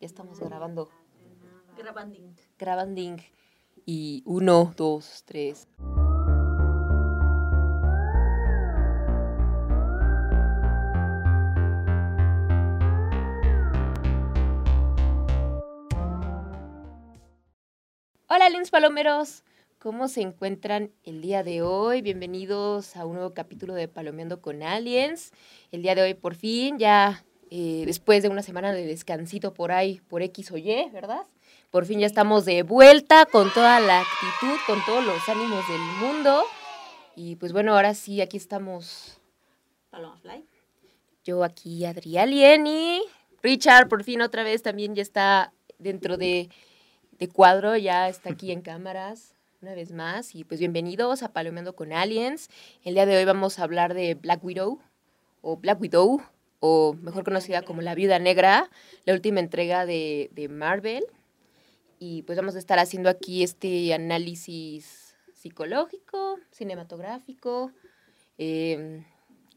Ya estamos grabando. Grabanding. Grabanding. Y uno, dos, tres. Hola, Lins Palomeros. ¿Cómo se encuentran el día de hoy? Bienvenidos a un nuevo capítulo de Palomeando con Aliens. El día de hoy, por fin, ya eh, después de una semana de descansito por ahí, por X o Y, ¿verdad? Por fin ya estamos de vuelta con toda la actitud, con todos los ánimos del mundo. Y pues bueno, ahora sí, aquí estamos. Paloma Fly. Yo aquí, Adrialien y Richard, por fin otra vez también ya está dentro de, de cuadro, ya está aquí en cámaras una vez más. Y pues bienvenidos a Palomeando con Aliens. El día de hoy vamos a hablar de Black Widow o Black Widow o mejor conocida como La Viuda Negra, la última entrega de, de Marvel. Y pues vamos a estar haciendo aquí este análisis psicológico, cinematográfico eh,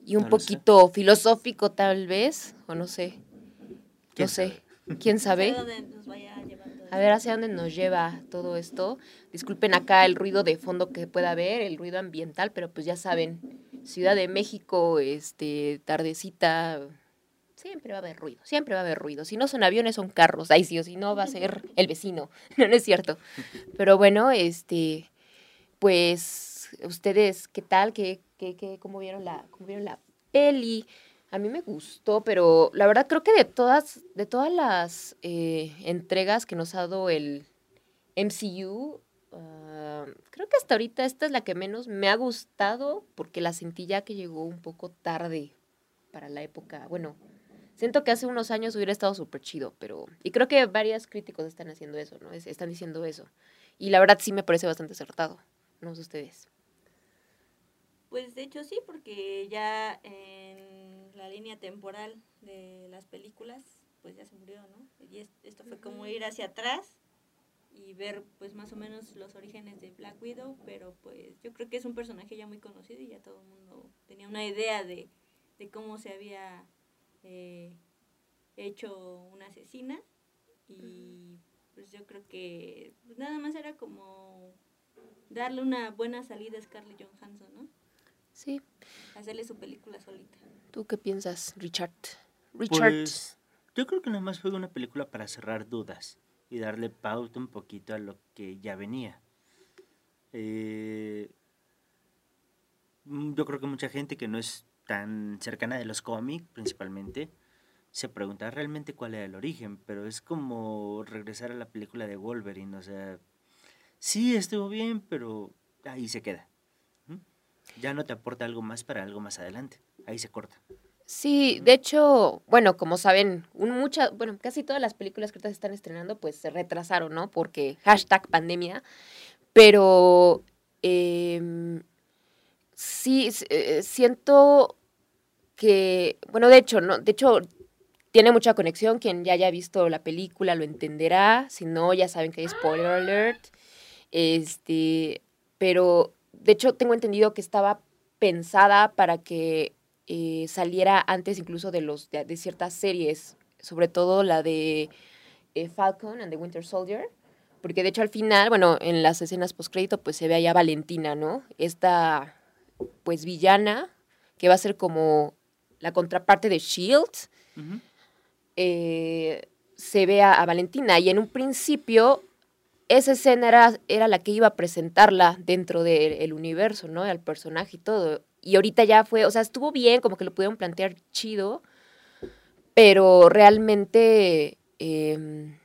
y un No lo sé. poquito filosófico tal vez, o no sé, no ¿Quién sé, quién sabe. A ver hacia dónde nos lleva todo esto. Disculpen acá el ruido de fondo que pueda haber, el ruido ambiental, pero pues ya saben, Ciudad de México, este, tardecita, siempre va a haber ruido, siempre va a haber ruido. Si no son aviones, son carros, ahí sí, o si no va a ser el vecino, no, no es cierto. Pero bueno, este, pues, ustedes, ¿qué tal? ¿Qué, qué, qué, cómo, vieron la, ¿Cómo vieron la peli? A mí me gustó, pero la verdad creo que de todas, de todas las eh, entregas que nos ha dado el MCU, ah, creo que hasta ahorita esta es la que menos me ha gustado porque la sentí ya que llegó un poco tarde para la época. Bueno, siento que hace unos años hubiera estado súper chido, pero... Y creo que varios críticos están haciendo eso, ¿no? Es- están diciendo eso. Y la verdad sí me parece bastante acertado. No sé ustedes. Pues de hecho sí, porque ya en la línea temporal de las películas, pues ya se murió, ¿no? Y es- esto fue como ir hacia atrás y ver pues más o menos los orígenes de Black Widow, pero pues yo creo que es un personaje ya muy conocido y ya todo el mundo tenía una idea de, de cómo se había eh, hecho una asesina y pues yo creo que pues, nada más era como darle una buena salida a Scarlett Johansson, ¿no? Sí. Hacerle su película solita. ¿Tú qué piensas, Richard? Richard. Pues yo creo que nada más fue una película para cerrar dudas y darle pauta un poquito a lo que ya venía. Eh, yo creo que mucha gente que no es tan cercana de los cómics, principalmente, se pregunta realmente cuál era el origen, pero es como regresar a la película de Wolverine, o sea, sí estuvo bien, pero ahí se queda. Ya no te aporta algo más para algo más adelante, ahí se corta. Sí, de hecho, bueno, como saben, un bueno, casi todas las películas que ahorita están estrenando, pues se retrasaron, ¿no? Porque hashtag pandemia. Pero em, sí, eh, siento que, bueno, de hecho, no, de hecho, tiene mucha conexión. Quien ya haya visto la película lo entenderá. Si no, ya saben que hay spoiler alert. Este, pero de hecho tengo entendido que estaba pensada para que eh, saliera antes incluso de los de, de ciertas series, sobre todo la de eh, Falcon and the Winter Soldier, porque de hecho al final, bueno, en las escenas postcrédito pues se ve allá Valentina, ¿no? Esta pues villana que va a ser como la contraparte de Shield eh, se ve a, a Valentina y en un principio esa escena era, era la que iba a presentarla dentro del universo, ¿no? Al personaje y todo. Y ahorita ya fue, o sea, estuvo bien, como que lo pudieron plantear chido, pero realmente em,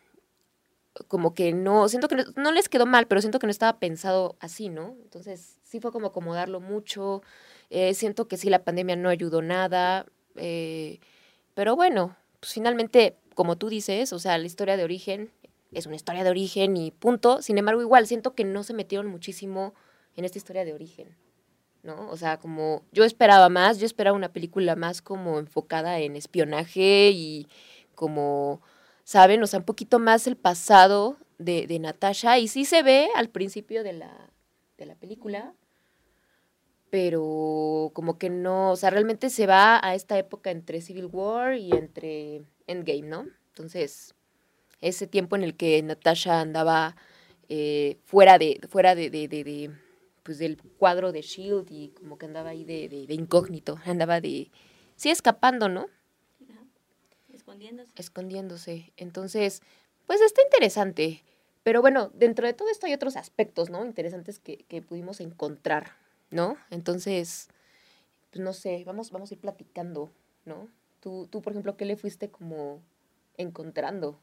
como que no, siento que no, les quedó mal, pero siento que no estaba pensado así, ¿no? Entonces sí fue como acomodarlo mucho, eh, siento que sí la pandemia no ayudó nada, eh, pero bueno, pues finalmente, como tú dices, o sea, la historia de origen es una historia de origen y punto. Sin embargo, igual siento que no se metieron muchísimo en esta historia de origen, ¿no? O sea, como yo esperaba más, yo esperaba una película más como enfocada en espionaje y como, ¿saben? O sea, un poquito más el pasado de, de Natasha y sí se ve al principio de la, de la película, pero como que no, o sea, realmente se va a esta época entre Civil War y entre Endgame, ¿no? Entonces, ese tiempo en el que Natasha andaba eh, fuera de, fuera de, pues del cuadro de Shield y como que andaba ahí de, de, incógnito, andaba de, sí, escapando, ¿no? Escondiéndose. Escondiéndose. Entonces, pues está interesante. Pero bueno, dentro de todo esto hay otros aspectos, ¿no? Interesantes que, que pudimos encontrar, ¿no? Entonces, pues no sé, vamos, vamos a ir platicando, ¿no? Tú, tú, por ejemplo, ¿qué le fuiste como encontrando?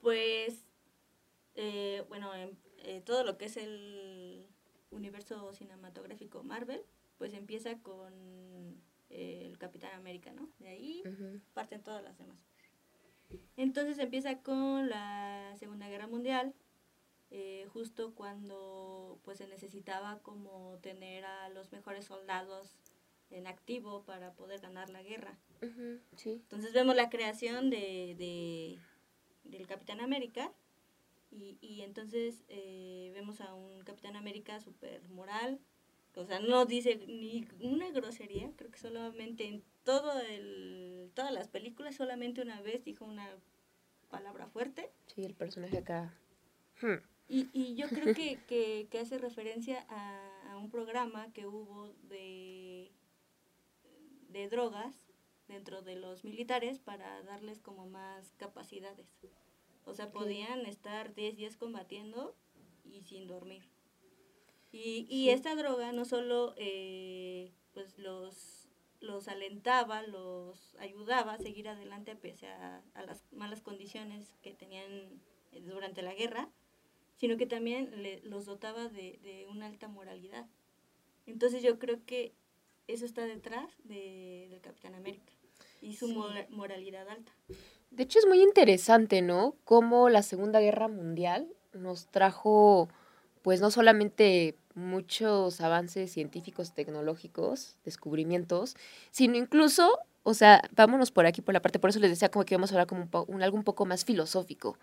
Pues, eh, bueno, eh, todo lo que es el universo cinematográfico Marvel, pues empieza con eh, el Capitán América, ¿no? De ahí parten todas las demás. Entonces empieza con la Segunda Guerra Mundial, eh, justo cuando pues se necesitaba como tener a los mejores soldados en activo para poder ganar la guerra. Entonces vemos la creación de, de, del Capitán América y, y entonces eh, vemos a un Capitán América súper moral, o sea, no dice ni una grosería, creo que solamente en todo el, todas las películas solamente una vez dijo una palabra fuerte. Sí, el personaje acá. Hmm. Y, y yo creo que, que, que hace referencia a, a, un programa que hubo de, de drogas dentro de los militares para darles como más capacidades. O sea, podían estar 10 días combatiendo y sin dormir. Y, y esta droga no solo eh, pues los, los alentaba, los ayudaba a seguir adelante pese a, a, las malas condiciones que tenían eh, durante la guerra, sino que también le, los dotaba de, de, una alta moralidad. Entonces yo creo que eso está detrás de, del Capitán América y su sí. moralidad alta. De hecho es muy interesante, ¿no? Cómo la Segunda Guerra Mundial nos trajo, pues no solamente muchos avances científicos, tecnológicos, descubrimientos, sino incluso, o sea, vámonos por aquí, por la parte, por eso les decía como que vamos a hablar como un, un algo un poco más filosófico.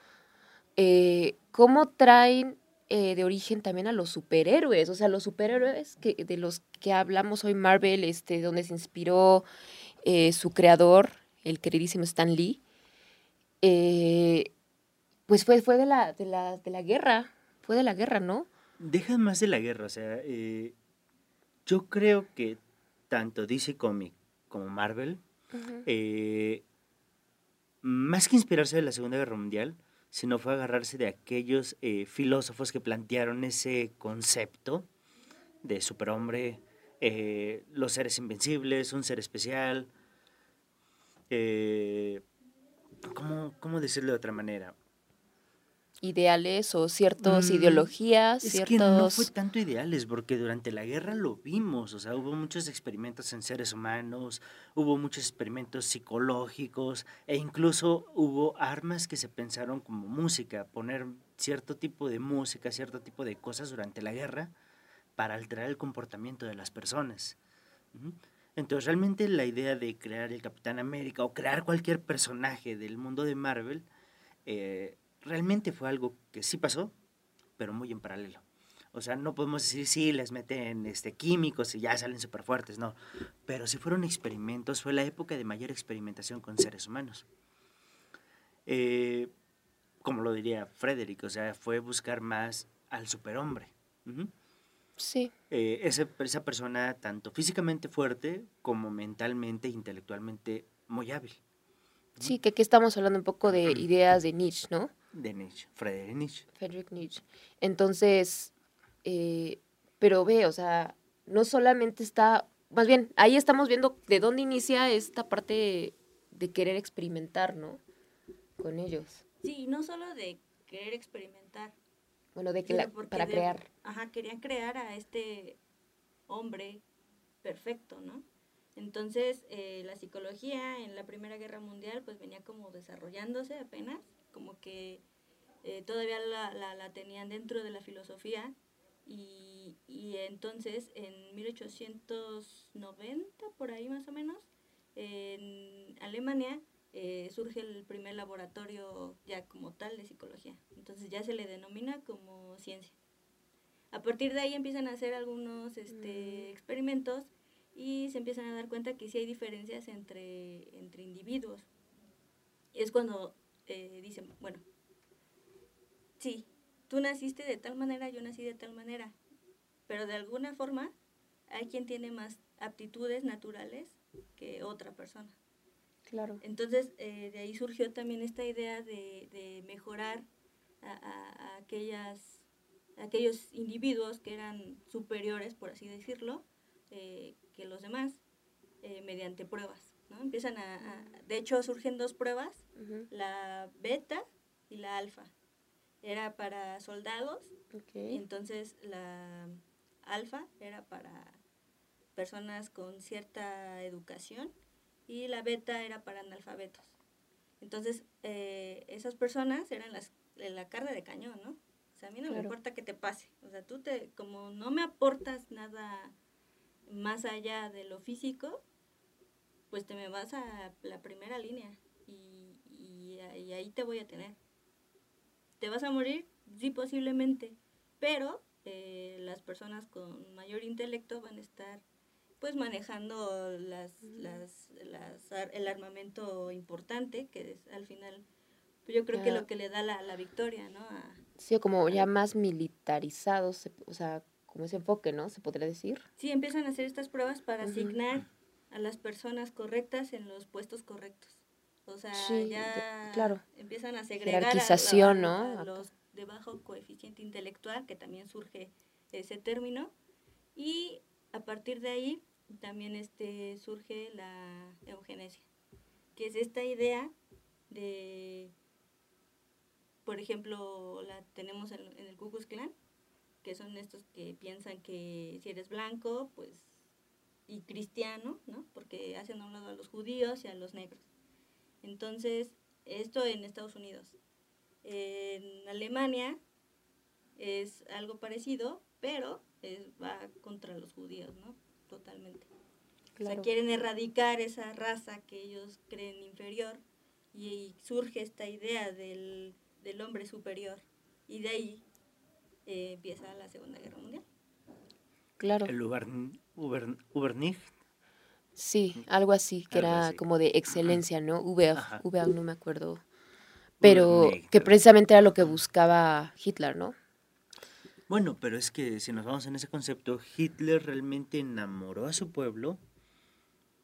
Eh, ¿Cómo traen eh, de origen también a los superhéroes? O sea, los superhéroes que, de los que hablamos hoy, Marvel, este, donde se inspiró eh, su creador, el queridísimo Stan Lee, eh, pues fue, fue de, la, de, la, de la guerra, fue de la guerra, ¿no? deja más de la guerra, o sea, eh, yo creo que tanto DC Comic como Marvel, uh -huh. eh, más que inspirarse de la Segunda Guerra Mundial, sino fue agarrarse de aquellos eh, filósofos que plantearon ese concepto de superhombre, eh, los seres invencibles, un ser especial. Eh, ¿cómo, ¿Cómo decirlo de otra manera? ideales o ciertas mm, ideologías. Es ciertos... que no fue tanto ideales, porque durante la guerra lo vimos, o sea, hubo muchos experimentos en seres humanos, hubo muchos experimentos psicológicos e incluso hubo armas que se pensaron como música, poner cierto tipo de música, cierto tipo de cosas durante la guerra para alterar el comportamiento de las personas. Entonces, realmente la idea de crear el Capitán América o crear cualquier personaje del mundo de Marvel, eh, realmente fue algo que sí pasó, pero muy en paralelo. O sea, no podemos decir, sí, les meten este, químicos y ya salen súper fuertes, no. Pero si fueron experimentos, fue la época de mayor experimentación con seres humanos. Eh, como lo diría Frederick, o sea, fue buscar más al superhombre. Sí. Eh, esa, esa persona tanto físicamente fuerte como mentalmente e intelectualmente muy hábil. Sí, que aquí estamos hablando un poco de ideas de Nietzsche, ¿no? De Nietzsche, Friedrich Nietzsche. Friedrich Nietzsche. Entonces, eh, pero ve, o sea, no solamente está, más bien, ahí estamos viendo de dónde inicia esta parte de querer experimentar, ¿no? Con ellos. Sí, no solo de querer experimentar. Bueno, de que la, para de, crear. Ajá, querían crear a este hombre perfecto, ¿no? Entonces, eh, la psicología en la Primera Guerra Mundial pues venía como desarrollándose apenas, como que eh, todavía la, la, la, tenían dentro de la filosofía y, y, entonces en 1890, por ahí más o menos, en Alemania eh, surge el primer laboratorio ya como tal de psicología. Entonces ya se le denomina como ciencia. A partir de ahí empiezan a hacer algunos este, mm. experimentos y se empiezan a dar cuenta que sí hay diferencias entre, entre individuos. Es cuando eh, dicen, bueno, sí, tú naciste de tal manera, yo nací de tal manera, pero de alguna forma hay quien tiene más aptitudes naturales que otra persona. Claro. Entonces, eh, de ahí surgió también esta idea de, de mejorar a, a- a aquellas, a aquellos individuos que eran superiores, por así decirlo, eh, que los demás, eh, mediante pruebas. ¿no? Empiezan a, de hecho, surgen dos pruebas, la beta y la alfa. Era para soldados entonces la alfa era para personas con cierta educación y la beta era para analfabetos. Entonces eh, esas personas eran las, la carne de cañón, ¿no? O sea, a mí no me importa que te pase. O sea, tú te, como no me aportas nada más allá de lo físico, pues te me vas a la primera línea y, y, y ahí te voy a tener. ¿Te vas a morir? Sí, posiblemente, pero eh, las personas con mayor intelecto van a estar pues manejando las, las, las el armamento importante, que es al final, pues yo creo que Ya. lo que le da la, la victoria, ¿no? A- Sí, como ya más militarizados, o sea, como ese enfoque, ¿no? Se podría decir. sí, empiezan a hacer estas pruebas para Ujú. asignar a las personas correctas en los puestos correctos. O sea, Sí, de- ya claro. empiezan a segregar a- Jerarquización, a- a los de bajo coeficiente intelectual, que también surge ese término. Y a partir de ahí también este, surge la eugenesia, que es esta idea de, por ejemplo, la tenemos en, el Ku Klux Klan, que son estos que piensan que si eres blanco, pues, y cristiano, ¿no? Porque hacen a un lado a los judíos y a los negros. Entonces, esto en Estados Unidos. En Alemania es algo parecido, pero es- va contra los judíos, ¿no? Totalmente. O sea, quieren erradicar esa raza que ellos creen inferior y surge esta idea del, del hombre superior. Y de ahí eh, empieza la Segunda Guerra Mundial. Claro. El Ubern, Ubern, Ubernig, Sí, algo así, que Algo era así. como de excelencia, ¿no? VA, Ajá. VA no me acuerdo. Pero que precisamente era lo que buscaba Hitler, ¿no? Bueno, pero es que si nos vamos en ese concepto, Hitler realmente enamoró a su pueblo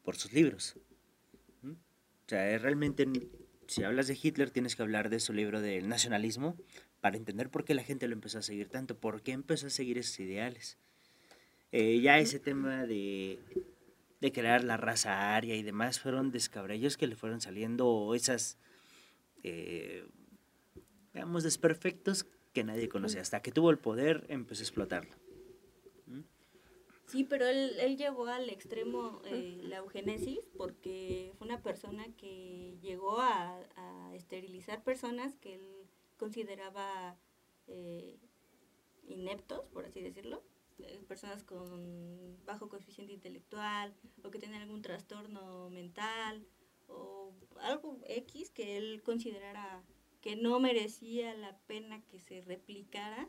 por sus libros. ¿Mm? O sea, es realmente, si hablas de Hitler, tienes que hablar de su libro del nacionalismo para entender por qué la gente lo empezó a seguir tanto, por qué empezó a seguir esos ideales. Eh, ya ese tema de, de crear la raza aria y demás fueron descabrellos que le fueron saliendo esas, eh, digamos, desperfectos que nadie conocía. Hasta que tuvo el poder, empezó a explotarlo. Sí, pero él, él llevó al extremo eh, la eugenesis porque fue una persona que llegó a, a esterilizar personas que él consideraba eh, ineptos, por así decirlo, eh, personas con bajo coeficiente intelectual o que tenían algún trastorno mental o algo X que él considerara que no merecía la pena que se replicara.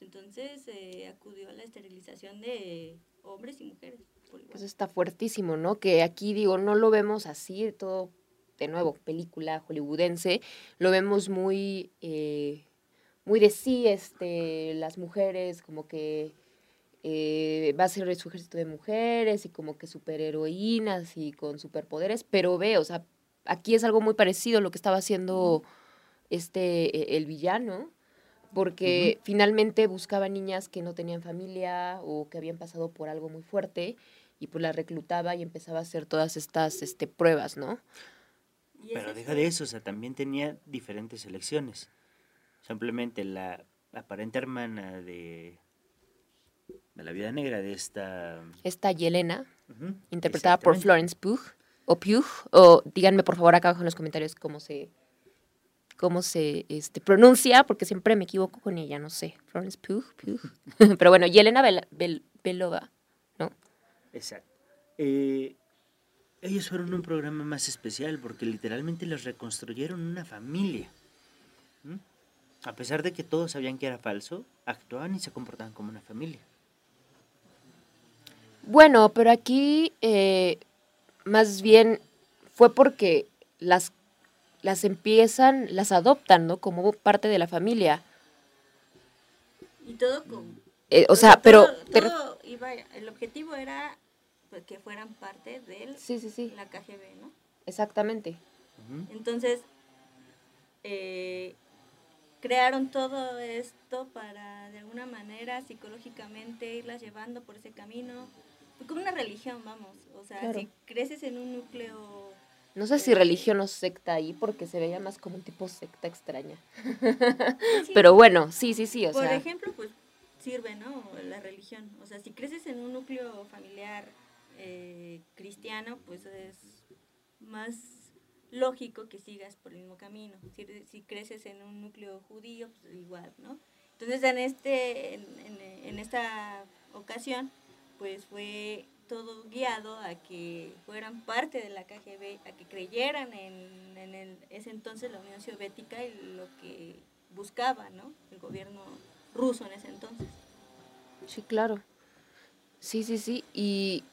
Entonces eh, acudió a la esterilización de hombres y mujeres. por igual. Pues está fuertísimo, ¿no? Que aquí digo, no lo vemos así, todo, de nuevo, película hollywoodense, lo vemos muy, eh, muy de sí, este, las mujeres, como que eh, va a ser su ejército de mujeres y como que superheroínas y con superpoderes, pero ve, o sea, aquí es algo muy parecido a lo que estaba haciendo este, eh, el villano, porque finalmente buscaba niñas que no tenían familia o que habían pasado por algo muy fuerte y pues las reclutaba y empezaba a hacer todas estas este, pruebas, ¿no? Pero deja de eso, o sea, también tenía diferentes elecciones. Simplemente la aparente hermana de, de la vida negra de esta... Esta Yelena, interpretada por. Florence Pugh, o Pugh, o díganme por favor acá abajo en los comentarios cómo se cómo se este, pronuncia, porque siempre me equivoco con ella, no sé. Florence Pugh, Pugh. Pero bueno, Yelena Bel- Bel- Belova, ¿no? Exacto. Eh, ellos fueron un programa más especial porque literalmente les reconstruyeron una familia. ¿Mm? A pesar de que todos sabían que era falso, actuaban y se comportaban como una familia. Bueno, pero aquí eh, más bien fue porque las las empiezan, las adoptan, ¿no? Como parte de la familia. Y todo con... Eh, o sea, pero... Todo, iba, el objetivo era pues, que fueran parte de sí, sí, sí. la KGB, ¿no? Exactamente. Entonces, eh, crearon todo esto para de alguna manera psicológicamente irlas llevando por ese camino, como una religión, vamos, o sea, si creces en un núcleo... No sé si religión o secta ahí, porque se veía más como un tipo secta extraña. Pero bueno, sí, sí, sí, o por ejemplo, pues sirve, ¿no? La religión. O sea, si creces en un núcleo familiar eh, cristiano, pues es más lógico que sigas por el mismo camino. Si, si creces en un núcleo judío, pues igual, ¿no? Entonces, en, este, en, en, esta ocasión, pues fue todo guiado a que fueran parte de la KGB, a que creyeran en, en el, ese entonces la Unión Soviética y lo que buscaba, ¿no? El gobierno ruso en ese entonces. Sí, claro. Sí, sí, sí. Y,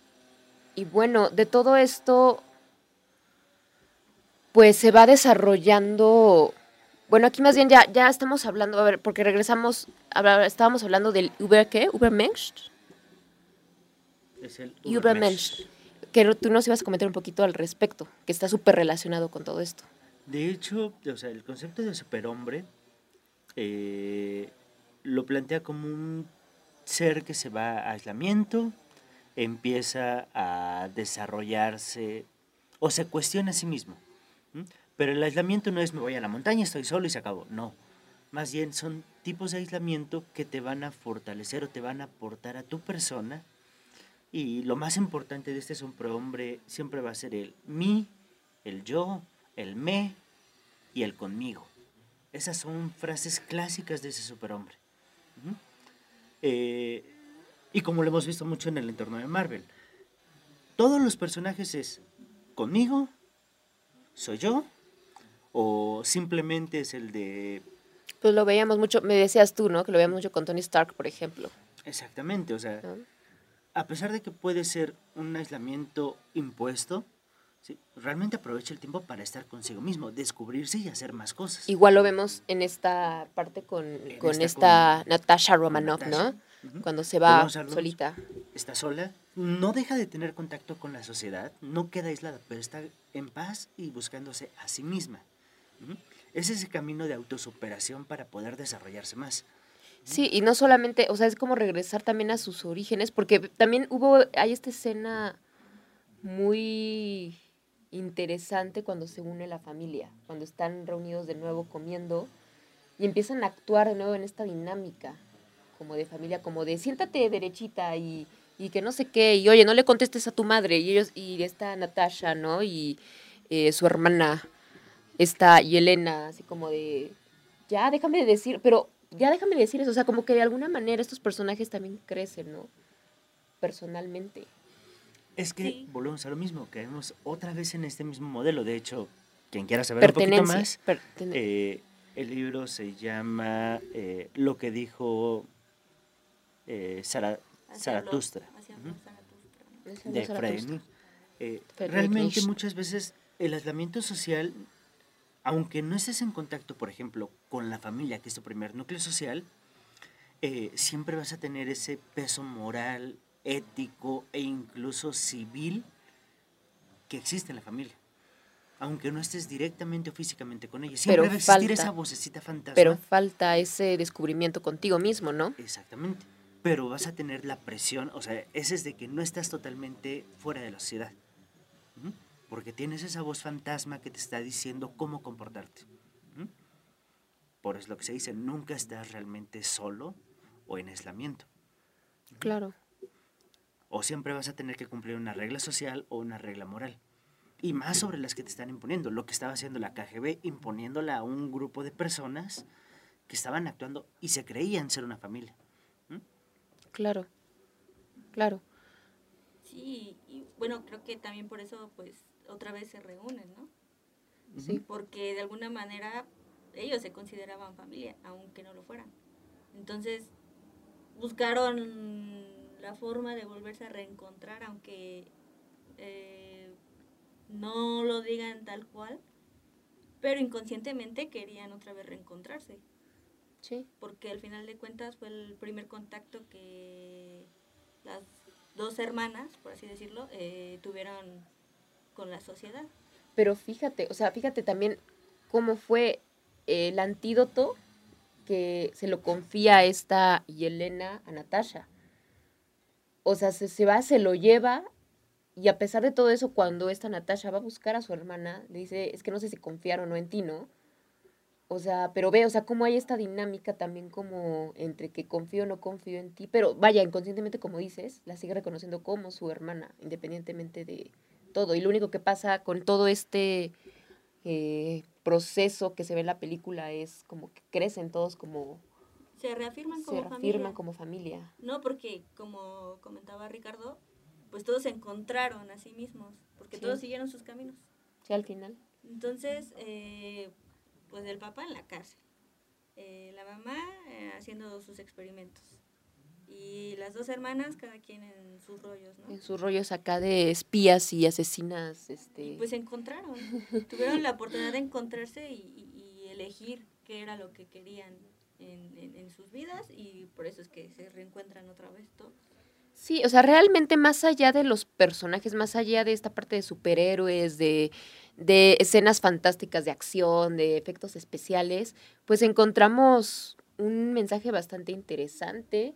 y bueno, de todo esto, pues se va desarrollando. Bueno, aquí más bien ya, ya estamos hablando, a ver, porque regresamos, estábamos hablando del Uber, ¿qué? Ubermensch. Es el Ubermensch. Que tú nos ibas a comentar un poquito al respecto, que está súper relacionado con todo esto. De hecho, o sea, el concepto de superhombre eh, lo plantea como un ser que se va a aislamiento, empieza a desarrollarse o se cuestiona a sí mismo. Pero el aislamiento no es me voy a la montaña, estoy solo y se acabó. No. Más bien son tipos de aislamiento que te van a fortalecer o te van a aportar a tu persona. Y lo más importante de este superhombre siempre va a ser el mí, el yo, el me y el conmigo. Esas son frases clásicas de ese superhombre. Eh, y como lo hemos visto mucho en el entorno de Marvel, todos los personajes es conmigo, soy yo, o simplemente es el de... Pues lo veíamos mucho, me decías tú, ¿no? Que lo veíamos mucho con Tony Stark, por ejemplo. Exactamente, o sea, a pesar de que puede ser un aislamiento impuesto, ¿sí? realmente aprovecha el tiempo para estar consigo mismo, descubrirse y hacer más cosas. Igual lo vemos en esta parte con, con esta, Natasha Romanoff, ¿no? Cuando se va solita. Está sola, no deja de tener contacto con la sociedad, no queda aislada, pero está en paz y buscándose a sí misma. Es ese camino de autosuperación para poder desarrollarse más. Sí, y no solamente, o sea, es como regresar también a sus orígenes, porque también hubo, hay esta escena muy interesante cuando se une la familia, cuando están reunidos de nuevo comiendo y empiezan a actuar de nuevo en esta dinámica, como de familia, como de siéntate derechita y, y que no sé qué, y oye, no le contestes a tu madre, y ellos, y está Natasha, ¿no? Y eh, su hermana, está y Elena, así como de, ya déjame decir, pero ya déjame decir eso, o sea, como que de alguna manera estos personajes también crecen, ¿no? Personalmente. Es que volvemos a lo mismo, caemos otra vez en este mismo modelo. De hecho, quien quiera saber un poquito más, eh, el libro se llama eh, Lo que dijo eh, Zaratustra, de Freire. Eh, realmente muchas veces el aislamiento social, aunque no estés en contacto, por ejemplo, con la familia, que es tu primer núcleo social, eh, siempre vas a tener ese peso moral, ético e incluso civil que existe en la familia. Aunque no estés directamente o físicamente con ella, siempre va a existir esa vocecita fantasma. Pero falta ese descubrimiento contigo mismo, ¿no? Exactamente pero vas a tener la presión, o sea, ese es de que no estás totalmente fuera de la sociedad, porque tienes esa voz fantasma que te está diciendo cómo comportarte. Por eso lo que se dice, nunca estás realmente solo o en aislamiento. Claro. O siempre vas a tener que cumplir una regla social o una regla moral. Y más sobre las que te están imponiendo. Lo que estaba haciendo la KGB, imponiéndola a un grupo de personas que estaban actuando y se creían ser una familia. Claro, claro. Sí, bueno, creo que también por eso, pues, otra vez se reúnen, ¿no? Sí. Porque de alguna manera ellos se consideraban familia, aunque no lo fueran. Entonces, buscaron la forma de volverse a reencontrar, aunque eh, no lo digan tal cual, pero inconscientemente querían otra vez reencontrarse. Sí. Porque al final de cuentas fue el primer contacto que las dos hermanas, por así decirlo, eh, tuvieron con la sociedad. Pero fíjate, o sea, fíjate también cómo fue el antídoto que se lo confía esta Yelena a Natasha. O sea, se, se va, se lo lleva y a pesar de todo eso, cuando esta Natasha va a buscar a su hermana, le dice, es que no sé si confiar o no en ti, ¿no? O sea, pero ve, o sea, cómo hay esta dinámica también como entre que confío o no confío en ti, pero vaya, inconscientemente como dices, la sigue reconociendo como su hermana, independientemente de todo. Y lo único que pasa con todo este eh, proceso que se ve en la película es como que crecen todos como... Se reafirman como se reafirman familia. como familia. No, porque como comentaba Ricardo, pues todos se encontraron a sí mismos, porque Sí. todos siguieron sus caminos. Sí, al final. Entonces, eh, pues el papá en la cárcel, eh, la mamá eh, haciendo sus experimentos y las dos hermanas cada quien en sus rollos, ¿no? En sus rollos acá de espías y asesinas, Y este... pues se encontraron, tuvieron la oportunidad de encontrarse y, y- y elegir qué era lo que querían en, en- en sus vidas y por eso es que se reencuentran otra vez todos. Sí, o sea, realmente más allá de los personajes, más allá de esta parte de superhéroes, de, de escenas fantásticas de acción, de efectos especiales, pues encontramos un mensaje bastante interesante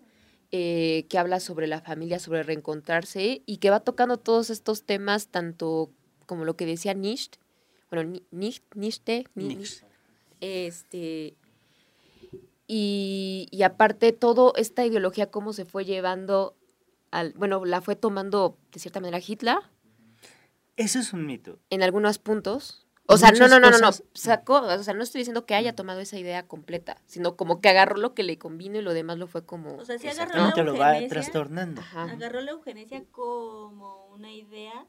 eh, que habla sobre la familia, sobre reencontrarse y que va tocando todos estos temas, tanto como lo que decía Nisht, bueno, Ni- Nicht, Nichte, Ni- Nix. este y, y aparte todo esta ideología cómo se fue llevando al bueno la fue tomando de cierta manera Hitler Eso es un mito. en algunos puntos o sea no no no no no sacó o sea no estoy diciendo que haya tomado esa idea completa sino como que agarró lo que le convino y lo demás lo fue como O sea, sí agarró la Exactamente, lo va eugenesia, trastornando. Ajá. agarró la eugenesia como una idea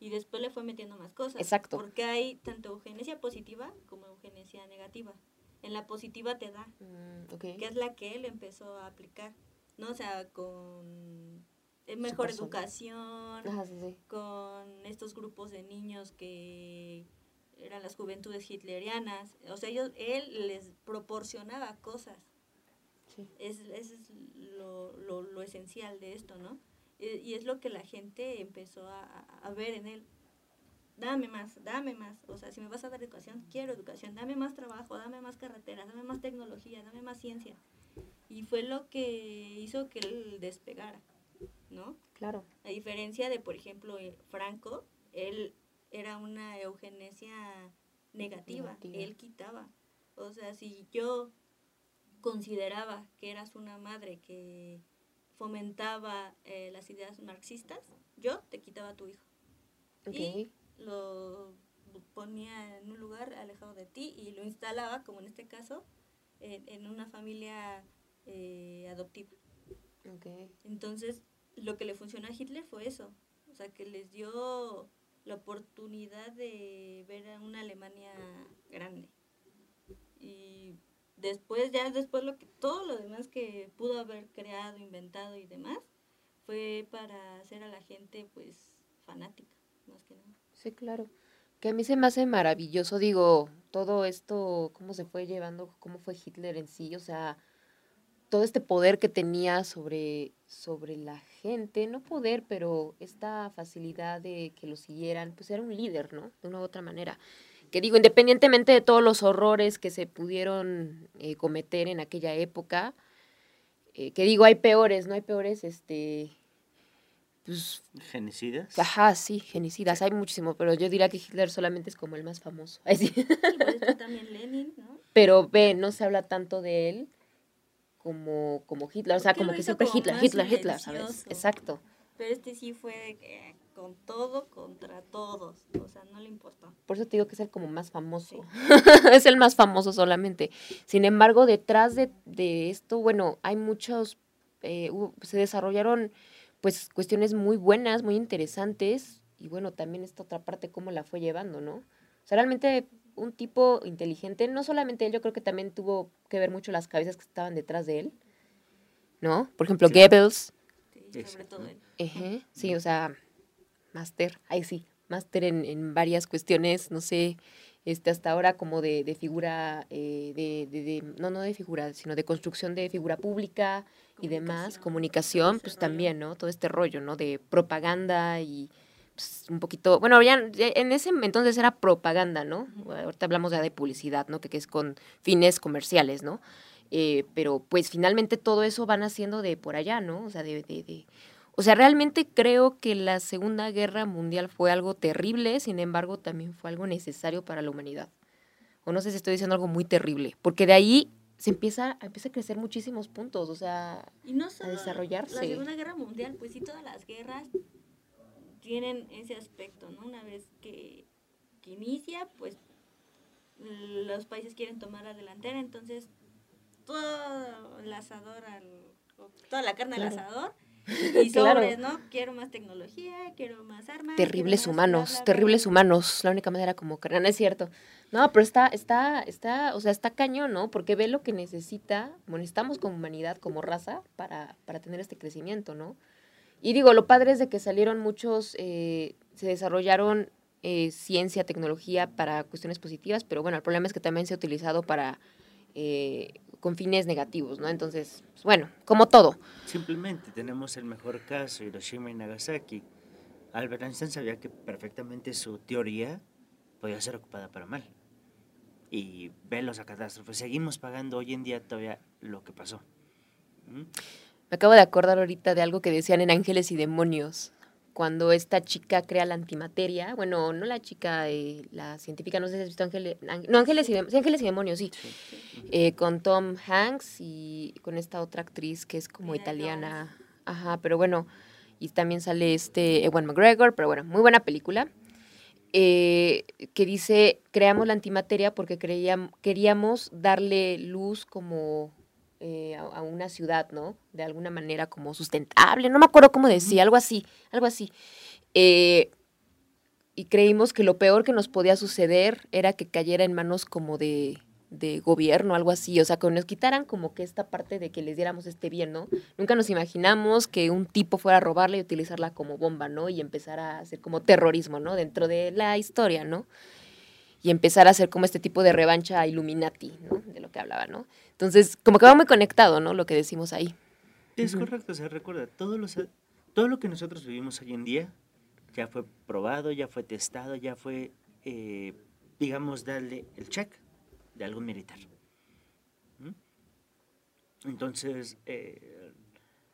y después le fue metiendo más cosas. Exacto. Porque hay tanto eugenesia positiva como eugenesia negativa. En la positiva te da, Mm, ok. que es la que él empezó a aplicar, ¿no? O sea, con mejor educación, Ajá, sí, sí. con estos grupos de niños que eran las juventudes hitlerianas. O sea, ellos, él les proporcionaba cosas. Sí. Es, es lo, lo, lo esencial de esto, ¿no? Y, y es lo que la gente empezó a, a- a ver en él. Dame más, dame más. O sea, si me vas a dar educación, quiero educación. Dame más trabajo, dame más carreteras, dame más tecnología, dame más ciencia. Y fue lo que hizo que él despegara, ¿no? claro A diferencia de, por ejemplo, eh, Franco, él era una eugenesia negativa, Negativa. él quitaba. O sea, si yo consideraba que eras una madre que fomentaba eh, las ideas marxistas, yo te quitaba a tu hijo. Y lo ponía en un lugar alejado de ti y lo instalaba, como en este caso, en, en una familia eh, adoptiva. Entonces, lo que le funcionó a Hitler fue eso. O sea, que les dio la oportunidad de ver a una Alemania grande. Y después, ya después, lo que todo lo demás que pudo haber creado, inventado y demás, fue para hacer a la gente, pues, fanática, más que nada. Sí, claro. Que a mí se me hace maravilloso, digo, todo esto, cómo se fue llevando, cómo fue Hitler en sí, o sea, todo este poder que tenía sobre, sobre la gente, no poder, pero esta facilidad de que lo siguieran, pues era un líder, ¿no? De una u otra manera. Que digo, independientemente de todos los horrores que se pudieron eh, cometer en aquella época, eh, que digo, hay peores, ¿no? Hay peores, este, pues ¿Genocidas? Ajá, sí, genocidas, hay muchísimo, pero yo diría que Hitler solamente es como el más famoso. Ay, sí. Y por esto también Lenin, ¿no? Pero ve, no se habla tanto de él como, como Hitler, o sea, como que siempre como Hitler, Hitler, Hitler, ¿sabes? Exacto. Pero este sí fue de que, con todo contra todos. O sea, no le importó. Por eso te digo que es el como más famoso. es el más famoso solamente. Sin embargo, detrás de, de esto, bueno, hay muchos, eh, se desarrollaron pues cuestiones muy buenas, muy interesantes, y bueno, también esta otra parte, cómo la fue llevando, ¿no? O sea, realmente un tipo inteligente, no solamente él, yo creo que también tuvo que ver mucho las cabezas que estaban detrás de él, ¿no? Por ejemplo, Claro. Goebbels, Sí, sobre todo él. Ejé, sí, o sea, máster, ahí sí, máster en, en varias cuestiones, no sé, este, hasta ahora como de, de figura, eh, de, de, de- no, no de figura, sino de construcción de figura pública y demás, Comunicación, pues rollo. también, ¿no? Todo este rollo, ¿no? De propaganda y pues, un poquito, bueno, ya, en ese entonces era propaganda, ¿no? Ahorita hablamos ya de publicidad, ¿no? Que, que es con fines comerciales, ¿no? Eh, pero pues finalmente todo eso van haciendo de por allá, ¿no? O sea, de, de, de- o sea, realmente creo que la Segunda Guerra Mundial fue algo terrible, sin embargo, también fue algo necesario para la humanidad. O no sé si estoy diciendo algo muy terrible, porque de ahí se empieza, empieza a crecer muchísimos puntos, o sea, Y no solo desarrollarse. La Segunda Guerra Mundial, pues sí, todas las guerras tienen ese aspecto, ¿no? Una vez que, que inicia, pues los países quieren tomar la delantera, entonces todo el asador, al, toda la carne al Claro. asador. Y Claro. sobres, ¿no? Quiero más tecnología, quiero más armas. terribles más humanos, bla, bla, terribles humanos, la única manera como que no es cierto. No, pero está, está, está, o sea, está cañón, ¿no? Porque ve lo que necesita, bueno, necesitamos como humanidad, como raza, para, para tener este crecimiento, ¿no? Y digo, lo padre es de que salieron muchos, eh, se desarrollaron eh, ciencia, tecnología para cuestiones positivas, pero bueno, el problema es que también se ha utilizado para, eh, con fines negativos, ¿no? Entonces, pues, bueno, como todo. Simplemente tenemos el mejor caso, Hiroshima y Nagasaki. Albert Einstein sabía que perfectamente su teoría podía ser ocupada para mal. Y ve los a catástrofes. Seguimos pagando hoy en día todavía lo que pasó. ¿Mm? Me acabo de acordar ahorita de algo que decían en Ángeles y Demonios, cuando esta chica crea la antimateria, bueno, no la chica, eh, la científica, no sé si has visto Ángeles, Ángel- no, Ángeles y, Dem- sí, Ángeles y Demonios, sí, eh, con Tom Hanks y con esta otra actriz que es como italiana, ajá, pero bueno, y también sale este Ewan McGregor, pero bueno, muy buena película, eh, que dice, creamos la antimateria porque creíam- queríamos darle luz como eh, a, a una ciudad, ¿no? De alguna manera como sustentable, no me acuerdo cómo decía, algo así, algo así. Eh, y creímos que lo peor que nos podía suceder era que cayera en manos como de, de gobierno, algo así, o sea, que nos quitaran como que esta parte de que les diéramos este bien, ¿no? Nunca nos imaginamos que un tipo fuera a robarla y utilizarla como bomba, ¿no? Y empezar a hacer como terrorismo, ¿no? Dentro de la historia, ¿no? Y empezar a hacer como este tipo de revancha a Illuminati, ¿no? De lo que hablaba, ¿no? Entonces, como que va muy conectado, ¿no? Lo que decimos ahí. Es correcto, se recuerda, todo, los, todo lo que nosotros vivimos hoy en día ya fue probado, ya fue testado, ya fue, eh, digamos, darle el check de algún militar. ¿Mm? Entonces, eh,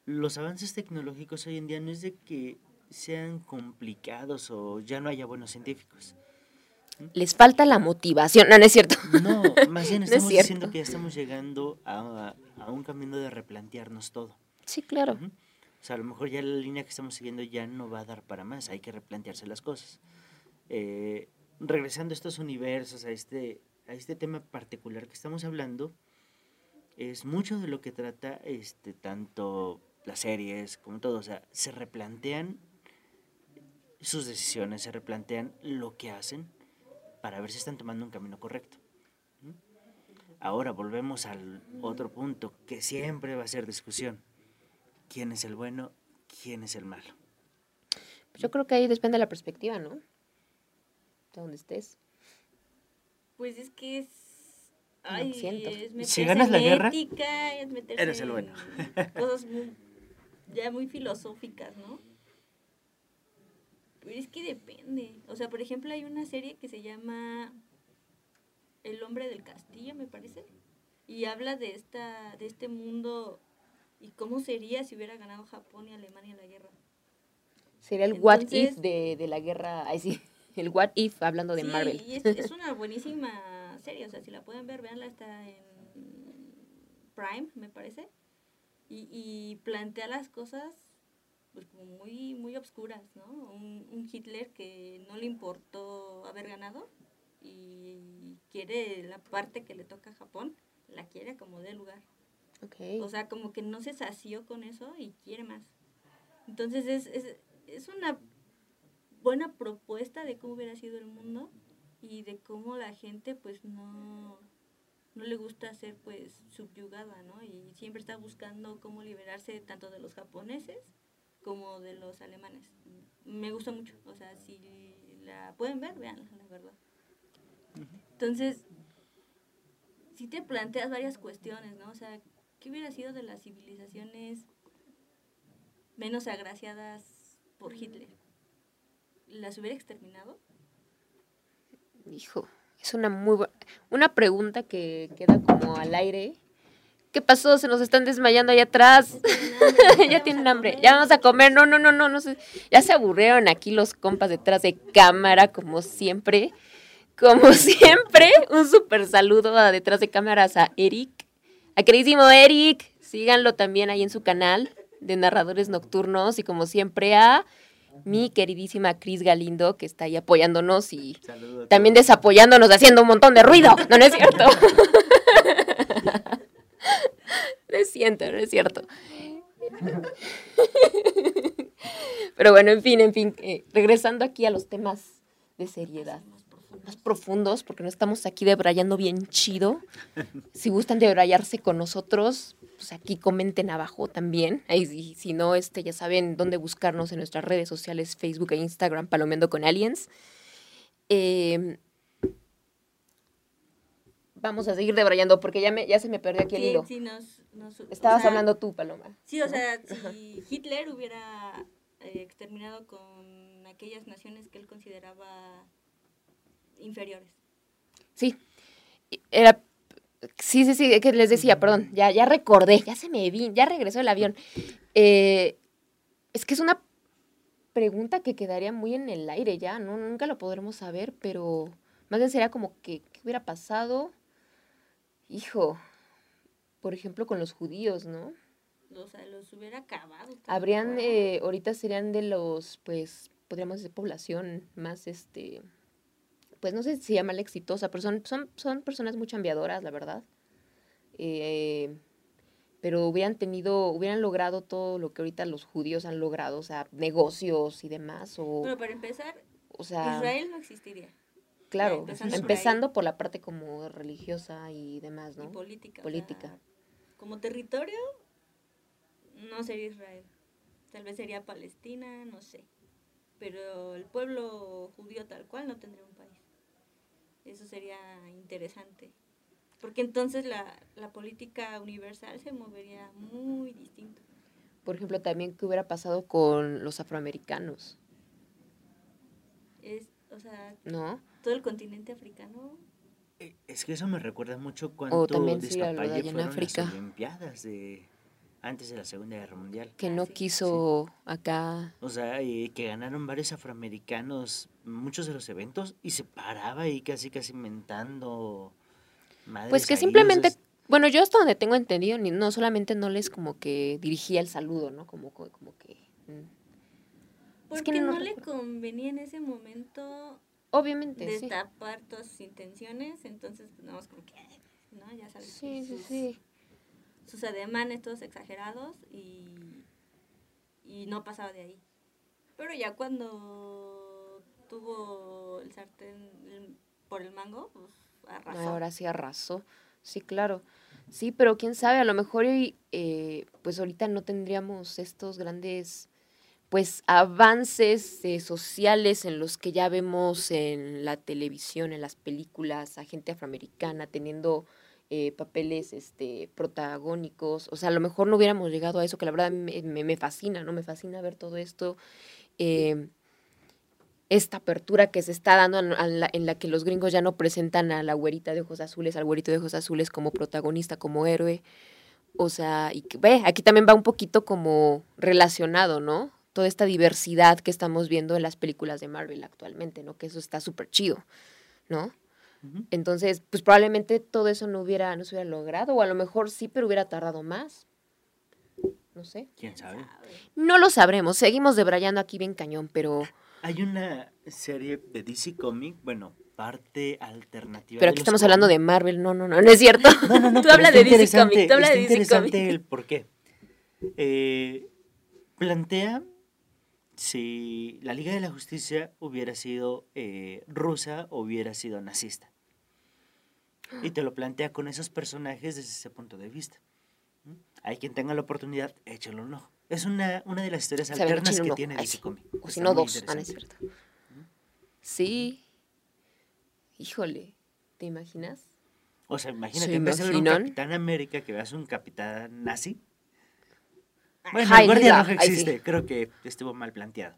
los avances tecnológicos hoy en día no es de que sean complicados o ya no haya buenos científicos. Les falta la motivación, no, no es cierto. No, más bien No es estamos diciendo que ya estamos llegando a, a un camino de replantearnos todo. Sí, claro. Ujú. O sea, a lo mejor ya la línea que estamos siguiendo ya no va a dar para más, hay que replantearse las cosas. Eh, regresando a estos universos, a este, a este tema particular que estamos hablando, es mucho de lo que trata este, tanto las series como todo. O sea, se replantean sus decisiones, se replantean lo que hacen para ver si están tomando un camino correcto. ¿Mm? Ahora volvemos al otro punto, que siempre va a ser discusión quién es el bueno, quién es el malo. Yo creo que ahí depende de la perspectiva, ¿no? De donde estés. Pues es que es. No, Ay, siento. es Si meterse ganas la guerra, ética, es meterse eres el bueno. en cosas muy- ya muy filosóficas, ¿no? Pero es que depende. O sea, por ejemplo, hay una serie que se llama El hombre del castillo, me parece. Y habla de esta, de este mundo y cómo sería si hubiera ganado Japón y Alemania la guerra. Sería el what if de, de la guerra. Ay, sí. El what if hablando de Sí, Marvel. Y es, es una buenísima serie, o sea, si la pueden ver, véanla, está en Prime, me parece. Y, y plantea las cosas pues como muy, muy obscuras, ¿no? Un, un Hitler que no le importó haber ganado y quiere la parte que le toca a Japón, la quiere como de lugar. Ok. O sea, como que no se sació con eso y quiere más. Entonces es, es, es una buena propuesta de cómo hubiera sido el mundo y de cómo la gente pues no, no le gusta ser pues subyugada, ¿no? Y siempre está buscando cómo liberarse tanto de los japoneses como de los alemanes. Me gusta mucho, o sea, si la pueden ver, veanla, la verdad. Entonces, si te planteas varias cuestiones, ¿no? O sea, ¿qué hubiera sido de las civilizaciones menos agraciadas por Hitler? ¿Las hubiera exterminado? Hijo, es una muy buena, una pregunta que queda como al aire. ¿Qué pasó? Se nos están desmayando allá atrás. ya tienen hambre. Ya vamos a comer. No, no, no, no, no sé. Ya se aburrieron aquí los compas detrás de cámara, como siempre. Como siempre, un súper saludo a detrás de cámaras a Eric. A queridísimo Eric. Síganlo también ahí en su canal de narradores nocturnos. Y como siempre a mi queridísima Cris Galindo, que está ahí apoyándonos y Saludos también desapoyándonos, haciendo un montón de ruido. No, no es cierto. No es cierto, no es cierto. Pero bueno, en fin, en fin, eh, regresando aquí a los temas de seriedad más profundos, porque no estamos aquí debrayando bien chido. Si gustan debrayarse con nosotros, pues aquí comenten abajo también. Y si no, este, ya saben dónde buscarnos en nuestras redes sociales, Facebook e Instagram, Palomeando con Aliens. Eh, vamos a seguir debrayando porque ya, me, ya se me perdió aquí el Sí, hilo. sí, nos, nos- o Estabas sea, hablando tú, Paloma. Sí, o sea, si Hitler hubiera eh, exterminado con aquellas naciones que él consideraba inferiores. Sí. Era. Sí, sí, sí, que les decía, perdón, ya, ya recordé, ya se me vi, ya regresó el avión. Eh, es que es una pregunta que quedaría muy en el aire ya, ¿no? Nunca lo podremos saber, pero más bien sería como que, ¿qué hubiera pasado? Hijo, por ejemplo, con los judíos, ¿no? O sea, los hubiera acabado. Habrían, eh, ahorita serían de los, pues, podríamos decir, población más, este, pues no sé si se llama la exitosa, pero son, son, son personas muy chambeadoras, la verdad. Eh, pero hubieran tenido, hubieran logrado todo lo que ahorita los judíos han logrado, o sea, negocios y demás, o, Pero para empezar, o sea, Israel no existiría. Claro, empezando por empezando ahí. por la parte como religiosa y demás, Y ¿no? política. o Política. sea, como territorio, no sería Israel. Tal vez sería Palestina, no sé. Pero el pueblo judío tal cual no tendría un país. Eso sería interesante. Porque entonces la, la política universal se movería muy distinto. Por ejemplo, también qué hubiera pasado con los afroamericanos, Es, o sea, ¿no? Todo el continente africano. Eh, Es que eso me recuerda mucho cuando también sí, a lo de allá en África. las Olimpiadas de antes de la Segunda Guerra Mundial. Que no sí. quiso acá O sea, eh, que ganaron varios afroamericanos muchos de los eventos y se paraba ahí casi casi mentando madres Pues que ahí, o sea, simplemente, es- bueno, yo hasta donde tengo entendido, ni, no solamente no les como que dirigía el saludo, ¿no? Como, co- como que... mm. Es Porque que no no, le convenía en ese momento Obviamente, sí. destapar todas sus intenciones. Entonces, pues, nada más como que, ¿no? Ya sabes. Sí, sí, sus, sí. sus ademanes todos exagerados y, y no pasaba de ahí. Pero ya cuando tuvo el sartén el- por el mango, pues arrasó. Ahora sí arrasó. Sí, claro. Sí, pero quién sabe, a lo mejor eh, pues ahorita no tendríamos estos grandes pues avances eh, sociales en los que ya vemos en la televisión, en las películas, a gente afroamericana teniendo eh, papeles este, protagónicos. O sea, a lo mejor no hubiéramos llegado a eso, que la verdad me, me- me fascina, ¿no? Me fascina ver todo esto. eh, esta apertura que se está dando en, la, en la que los gringos ya no presentan a la güerita de ojos azules, al güerito de ojos azules como protagonista, como héroe. O sea, y que, ve, aquí también va un poquito como relacionado, ¿no? Toda esta diversidad que estamos viendo en las películas de Marvel actualmente, ¿no? Que eso está súper chido, ¿no? Entonces, pues probablemente todo eso no hubiera, no se hubiera logrado, o a lo mejor sí, pero hubiera tardado más. No sé. quién sabe. No lo sabremos, seguimos debrayando aquí bien cañón, pero, Hay una serie de DC Comic, bueno, parte alternativa. pero aquí estamos hablando de. Marvel, no, no, no, no es cierto. No, no, no, Tú pero habla está de DC Comics, tú habla está de DC interesante Comics. el por qué. Eh, plantea si la Liga de la Justicia hubiera sido eh, rusa o hubiera sido nazista. Y te lo plantea con esos personajes desde ese punto de vista. ¿Mm? Hay quien tenga la oportunidad, échalo un ojo. Es una, una de las historias Se alternas que tiene Ay, sí. O si no, dos. Ah, no es cierto. Sí. Híjole. ¿Te imaginas? O sea, imagínate, ¿Se de ver un? Capitán América, que veas un Capitán nazi. Ah, Bueno, el Guardia Roja sí. existe, creo que estuvo mal planteado.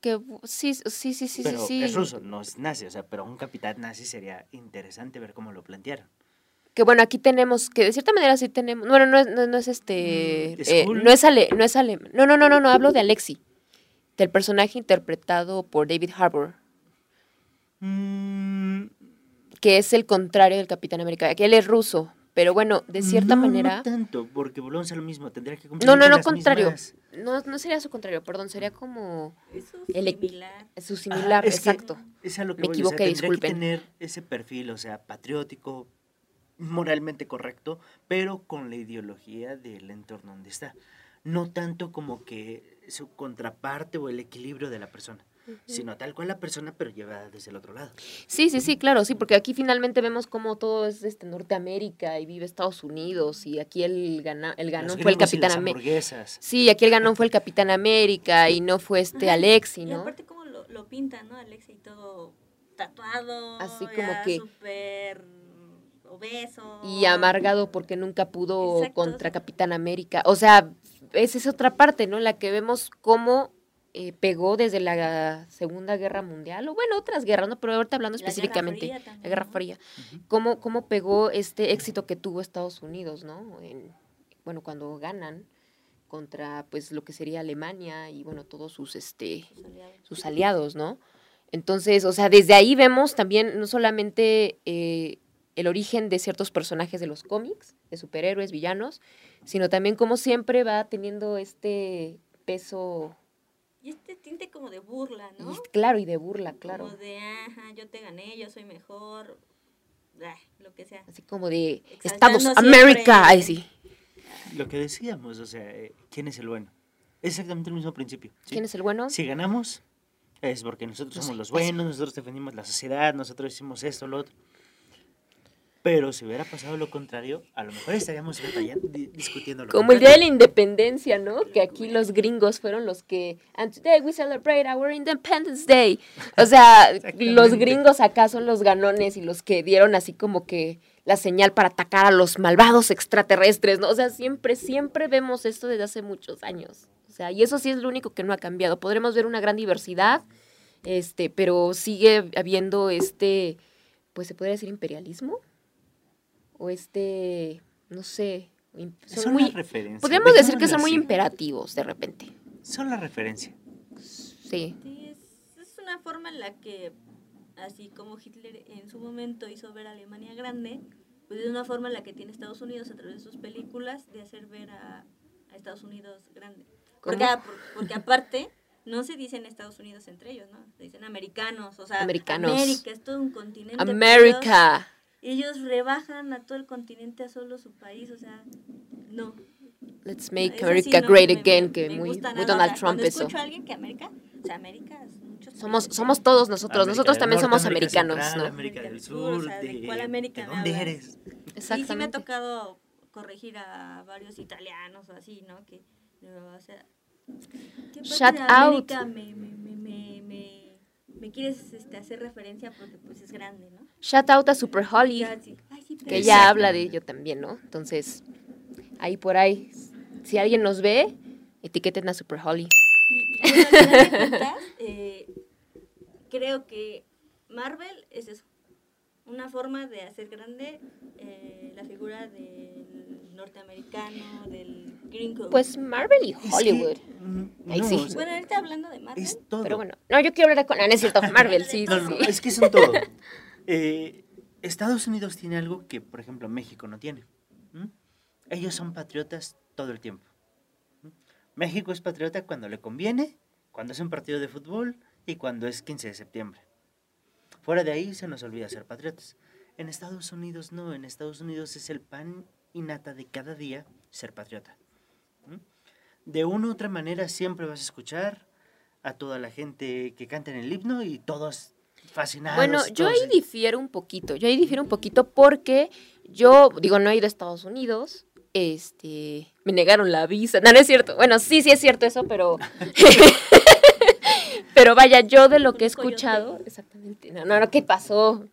Que sí, sí, sí, sí, pero sí, sí. es ruso, no es nazi, o sea, pero un capitán nazi sería interesante ver cómo lo plantearon. Que bueno, aquí tenemos, que de cierta manera sí tenemos, bueno, no es, no, no es este, Mm, eh, no es ale, no es ale, no, no, no, no, no, hablo de Alexi, del personaje interpretado por David Harbour, Mm, que es el contrario del Capitán América, que él es ruso, pero bueno, de cierta no, manera, No tanto, porque volvemos a lo mismo, tendría que cumplir no, no, no, las contrario, mismas- no, no sería su contrario, perdón, sería como El es equi- similar. su Ajá, similar, es que exacto. Es a lo que Me voy, o sea, equivoqué, tendría disculpen. que tener ese perfil, o sea, patriótico, moralmente correcto, pero con la ideología del entorno donde está. No tanto como que su contraparte o el equilibrio de la persona, sino tal cual la persona, pero llevada desde el otro lado. Sí, sí, sí, claro, sí, porque aquí finalmente vemos cómo todo es este Norteamérica y vive Estados Unidos y aquí el, gana, el ganón fue el y Capitán América. Sí, aquí el ganón fue el Capitán América y no fue este Ajá, Alexi, Y ¿no? aparte como lo, lo pintan, ¿no? Alexa y todo tatuado. Así como ya que- súper obeso. Y amargado porque nunca pudo Exacto, contra Capitán América. O sea, esa es otra parte, ¿no? La que vemos cómo eh, pegó desde la Segunda Guerra Mundial, o bueno, otras guerras, ¿no? Pero ahorita hablando La Guerra específicamente, la Guerra. Fría, cómo, cómo pegó este éxito que tuvo Estados Unidos, ¿no? En, bueno, cuando ganan contra, pues, lo que sería Alemania y, bueno, todos sus, este, Sus aliados. sus aliados, ¿no? Entonces, o sea, desde ahí vemos también no solamente eh, el origen de ciertos personajes de los cómics, de superhéroes, villanos, sino también como siempre va teniendo este peso, Y este tinte como de burla, ¿no? y, claro, y de burla, claro. Como de, ajá, yo te gané, yo soy mejor. lo que sea. Así como de Exaltando Estados América, ay sí. Lo que decíamos, o sea, eh, ¿quién es el bueno? Es exactamente el mismo principio. ¿sí? ¿Quién es el bueno? Si ganamos, es porque nosotros No somos los buenos, nosotros defendimos la sociedad, nosotros hicimos esto, lo otro. Pero si hubiera pasado lo contrario, a lo mejor estaríamos discutiendo lo Como el Día de la Independencia, ¿no? Que aquí los gringos fueron los que. And today we celebrate our Independence Day. O sea, los gringos acá son los ganones y los que dieron así como que la señal para atacar a los malvados extraterrestres, ¿no? O sea, siempre, siempre vemos esto desde hace muchos años. O sea, y eso sí es lo único que no ha cambiado. Podremos ver una gran diversidad, este, pero sigue habiendo este, pues se podría decir imperialismo. O este, no sé. Son Son muy, referencias. Podríamos decir que son muy imperativos de repente. Son la referencia. Sí. Sí, es, es una forma en la que, así como Hitler en su momento hizo ver a Alemania grande, pues es una forma en la que tiene Estados Unidos a través de sus películas de hacer ver a, a Estados Unidos grande. Porque, porque aparte, no se dicen Estados Unidos entre ellos, ¿no? Se dicen americanos, o sea, Americanos. América es todo un continente. pero América. Ellos, rebajan a todo el continente a solo su país, o sea, no. Let's make Eso sí, America no, great me- again, me- que me muy, gusta muy nada, o Donald sea, Trump eso. escucho a alguien que América, o sea, América es muchos Somos, somos todos nosotros. América nosotros también somos América americanos, Central, ¿no? América del Sur, Sur, o sea, ¿de de, cuál América ¿de me dónde eres? Sí, sí me ha Exactamente. tocado corregir a varios italianos o así, ¿no? Que, o sea, ¿qué parte Shout de out. América me, me, me, me, me, me quieres este, hacer referencia porque pues es grande, ¿no? Shout out a Super Holly, Ya, que ella habla de ello también, ¿no? Entonces, ahí por ahí, si alguien nos ve, etiqueten a Super Holly. Y, y bueno, cuentas, eh, creo que Marvel es eso. Una forma de hacer grande eh, la figura del norteamericano, del gringo. Pues Marvel y Es que, Hollywood. mm, Ahí no, sí. o sea, bueno, ahorita hablando de Marvel, es todo. Pero bueno, no, yo quiero hablar con... Ah, no es cierto, Marvel, sí, No, sí, no, sí. es que son todo. Eh, Estados Unidos tiene algo que, por ejemplo, México no tiene. Ellos son patriotas todo el tiempo. México es patriota cuando le conviene, cuando es un partido de fútbol y cuando es 15 de septiembre. Fuera de ahí se nos olvida ser patriotas. En Estados Unidos no, en Estados Unidos es el pan y nata de cada día ser patriota. De una u otra manera siempre vas a escuchar a toda la gente que canta en el himno y todos fascinados. Bueno, yo ahí difiero un poquito, yo ahí difiero un poquito porque yo, digo, no he ido a Estados Unidos, este, me negaron la visa, no, no es cierto, bueno, sí, sí es cierto eso, pero, pero vaya, yo de lo que he escuchado, exactamente, no, no, no, ¿qué pasó?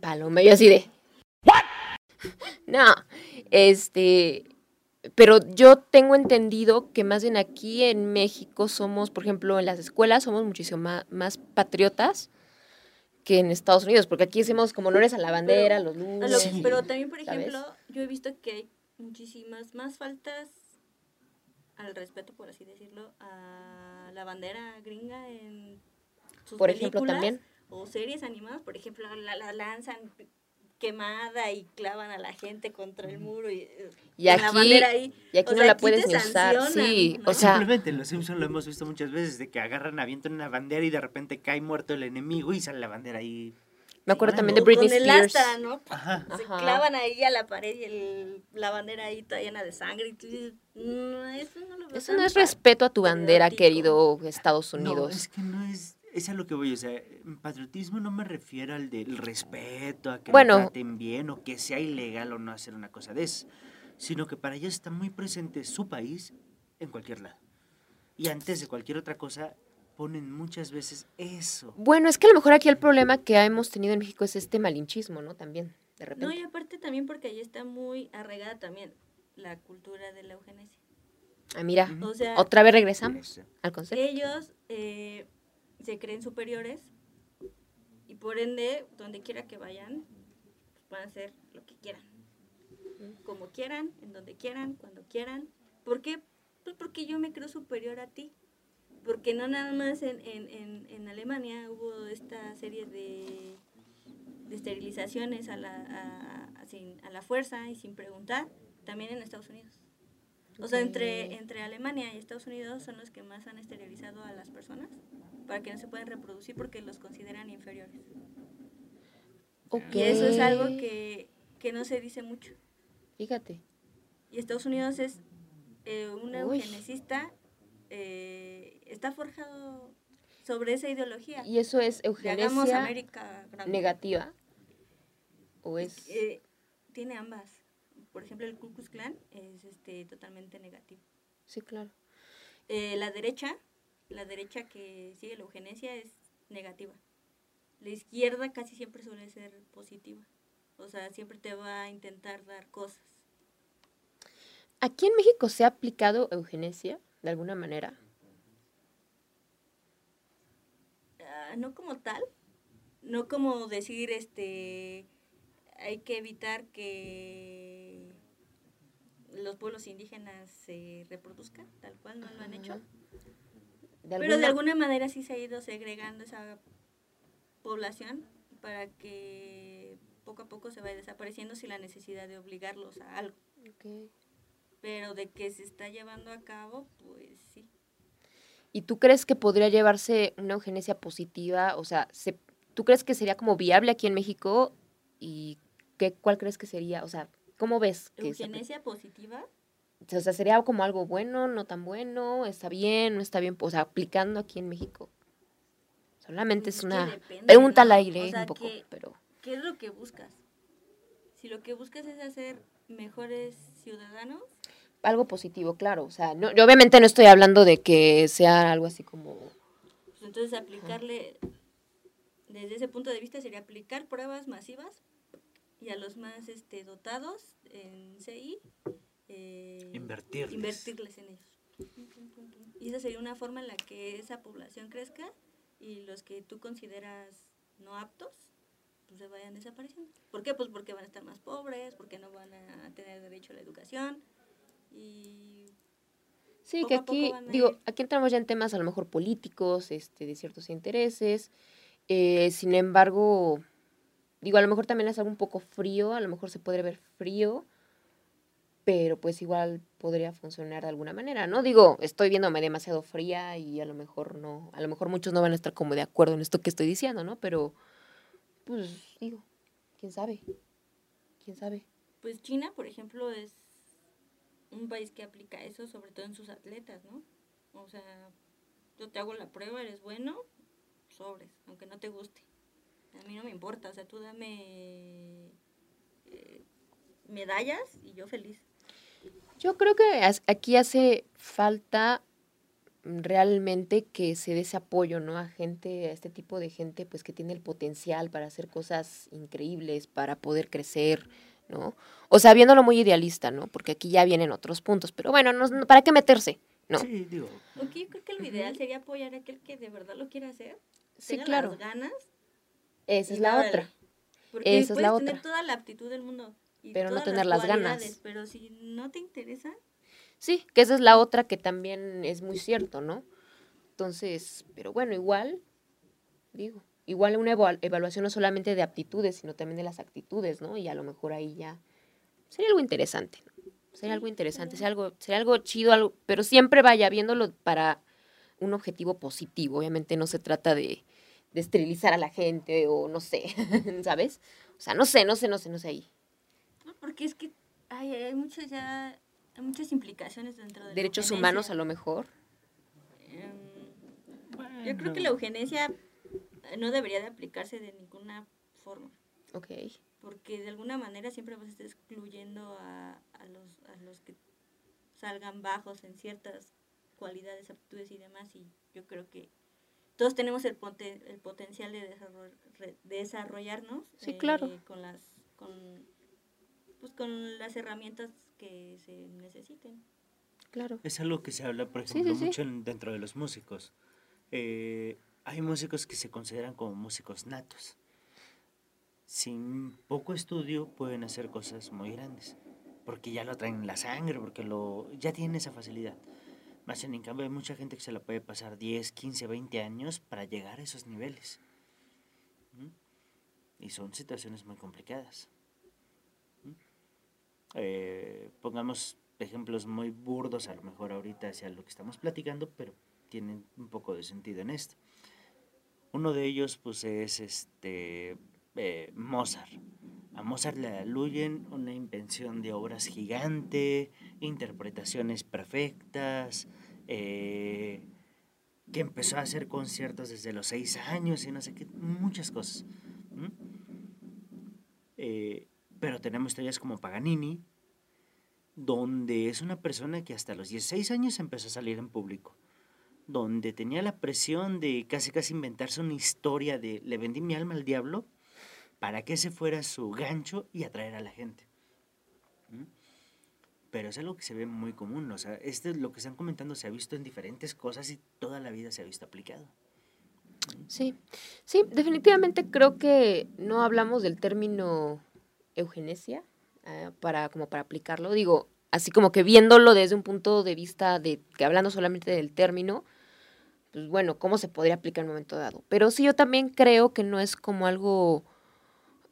Paloma, yo así de. No, este, pero yo tengo entendido que más bien aquí en México somos, por ejemplo, en las escuelas somos muchísimo más, más patriotas que en Estados Unidos, porque aquí hacemos como honores a la bandera, los A lo- lunes. Sí. Pero también, por ¿sabes? ejemplo, yo he visto que hay muchísimas más faltas al respeto, por así decirlo, a la bandera gringa en sus Por ejemplo, también. O series animadas, por ejemplo, la, la lanzan quemada y clavan a la gente contra el muro y, eh, Y con la aquí- bandera ahí. Y aquí O no sea, la aquí puedes ni usar. sancionan, Sí, ¿no? o sea, Simplemente en Los Simpsons lo hemos visto muchas veces, de que agarran, avientan una bandera y de repente cae muerto el enemigo y sale la bandera ahí. me acuerdo también de Britney con el Spears. asta, ¿no? Ajá. Se clavan ahí a la pared y el- la bandera ahí está llena de sangre. Y tú dices, no, eso no lo Eso no es respeto a tu bandera, querido Estados No, Unidos. es que no es... Es a lo que voy, o sea, patriotismo no me refiero al del respeto, a que Bueno. me traten bien o que sea ilegal o no hacer una cosa de eso, sino que para ellos está muy presente su país en cualquier lado. Y antes de cualquier otra cosa, ponen muchas veces eso. Bueno, es que a lo mejor aquí el problema que hemos tenido en México es este malinchismo, ¿no? También, de repente. No, y aparte también porque ahí está muy arraigada también la cultura de la eugenesia. Ah, mira, O sea, otra vez regresamos al concepto. ellos eh, se creen superiores y por ende, donde quiera que vayan, pues, van a hacer lo que quieran. Como quieran, en donde quieran, cuando quieran. ¿Por qué? Pues porque yo me creo superior a ti. Porque no nada más en, en, en, en Alemania hubo esta serie de, de esterilizaciones a la, a, a- sin- a la fuerza y sin preguntar, también en Estados Unidos. O sea, entre, entre Alemania y Estados Unidos son los que más han esterilizado a las personas para que no se puedan reproducir porque los consideran inferiores. Ok. Y eso es algo que, que no se dice mucho. Fíjate. Y Estados Unidos es eh, un eugenicista, eh, está forjado sobre esa ideología. ¿Y eso es eugenesia América grande. negativa? ¿O es...? Eh, tiene ambas. Por ejemplo, el Ku Klux Klan es este, totalmente negativo. Sí, claro. Eh, la derecha, la derecha que sigue la eugenesia es negativa. La izquierda casi siempre suele ser positiva. O sea, siempre te va a intentar dar cosas. ¿Aquí en México se ha aplicado eugenesia de alguna manera? Ah, no como tal, no como decir, este, hay que evitar que los pueblos indígenas se reproduzcan, tal cual no lo han hecho. Pero de alguna- manera sí se ha ido segregando esa población para que poco a poco se vaya desapareciendo sin la necesidad de obligarlos a algo. Pero de que se está llevando a cabo, pues sí. ¿Y tú crees que podría llevarse una eugenesia positiva? O sea, se- ¿tú crees que sería como viable aquí en México? ¿Y qué, cuál crees que sería? O sea, ¿cómo ves? Que se Eugenesia positiva, o sea, ¿sería como algo bueno, no tan bueno? ¿Está bien, no está bien? O sea, aplicando aquí en México. Solamente es una depende, pregunta al ¿no? aire O sea, un poco, que- pero... ¿qué es lo que buscas? Si lo que buscas es hacer mejores ciudadanos, Algo positivo, claro. O sea, no, yo obviamente no estoy hablando de que sea algo así como... pues entonces aplicarle, desde ese punto de vista sería aplicar pruebas masivas y a los más este, dotados en CI, eh, Invertirles. invertirles en ellos. Y esa sería una forma en la que esa población crezca y los que tú consideras no aptos, pues se vayan desapareciendo. ¿Por qué? Pues porque van a estar más pobres, porque no van a tener derecho a la educación y Sí, que aquí, digo, ir. aquí entramos ya en temas a lo mejor políticos, este, de ciertos intereses. eh, sin embargo, digo, a lo mejor también es algo un poco frío, a lo mejor se podría ver frío, pero pues igual podría funcionar de alguna manera, ¿no? Digo, estoy viéndome demasiado fría y a lo mejor no, a lo mejor muchos no van a estar como de acuerdo en esto que estoy diciendo, ¿no? Pero, pues, digo, quién sabe, quién sabe. Pues China, por ejemplo, es un país que aplica eso, sobre todo en sus atletas, ¿no? O sea, yo te hago la prueba, eres bueno, sobres, aunque no te guste. A mí no me importa, o sea, tú dame eh, medallas y yo feliz. Yo creo que aquí hace falta realmente que se dé ese apoyo, ¿no? A gente, a este tipo de gente, pues que tiene el potencial para hacer cosas increíbles, para poder crecer, ¿no? O sea, viéndolo muy idealista, ¿no? Porque aquí ya vienen otros puntos, pero bueno, no, ¿para qué meterse? No. Sí, digo. Porque yo creo que lo ideal sería apoyar a aquel que de verdad lo quiera hacer. Sí, tenga claro. las ganas. Esa es la otra. Porque Esa es la tener otra. toda la aptitud del mundo. Y Pero no tener las ganas. Pero si no te interesa, Sí, que esa es la otra que también es muy cierto, ¿no? Entonces, pero bueno, igual, digo, igual una eval- evaluación no solamente de aptitudes, sino también de las actitudes, ¿no? Y a lo mejor ahí ya sería algo interesante, ¿no? Sería algo interesante, sería algo, sería algo chido, algo, pero siempre vaya viéndolo para un objetivo positivo. Obviamente no se trata de, de esterilizar a la gente o no sé, ¿sabes? O sea, no sé, no sé, no sé, no sé ahí. ¿No? porque es que hay, hay muchas ya hay muchas implicaciones dentro de la Derechos humanos a lo mejor. Em, Yo creo que la eugenesia eh, no debería de aplicarse de ninguna forma, Ok. porque de alguna manera siempre vas a estar excluyendo a, a los, a los que salgan bajos en ciertas cualidades, aptitudes y demás, y yo creo que todos tenemos el, poten- el potencial de desarroll- desarrollarnos Sí, claro. con las con, pues, con las herramientas que se necesiten. Claro. Es algo que se habla, por ejemplo, sí, sí. mucho en- dentro de los músicos. Eh, hay músicos que se consideran como músicos natos. Sin poco estudio pueden hacer cosas muy grandes, porque ya lo traen en la sangre, porque lo, ya tienen esa facilidad. Más en cambio hay mucha gente que se la puede pasar 10, 15, 20 años para llegar a esos niveles. ¿Mm? Y son situaciones muy complicadas. Eh, pongamos ejemplos muy burdos a lo mejor ahorita hacia lo que estamos platicando, pero tienen un poco de sentido en esto. Uno de ellos pues es este eh, Mozart. A Mozart le aluyen una invención de obras gigante, interpretaciones perfectas, eh, que empezó a hacer conciertos desde los seis años y no sé qué, muchas cosas. Pero tenemos historias como Paganini, donde es una persona que hasta los 16 años empezó a salir en público, donde tenía la presión de casi casi inventarse una historia de le vendí mi alma al diablo para que ese fuera su gancho y atraer a la gente. Pero es algo que se ve muy común, o sea, este lo que están comentando se ha visto en diferentes cosas y toda la vida se ha visto aplicado. Sí, sí, definitivamente creo que no hablamos del término eugenesia eh, para como para aplicarlo. Digo, así como que viéndolo desde un punto de vista de que hablando solamente del término, pues bueno, cómo se podría aplicar en un momento dado. Pero sí, yo también creo que no es como algo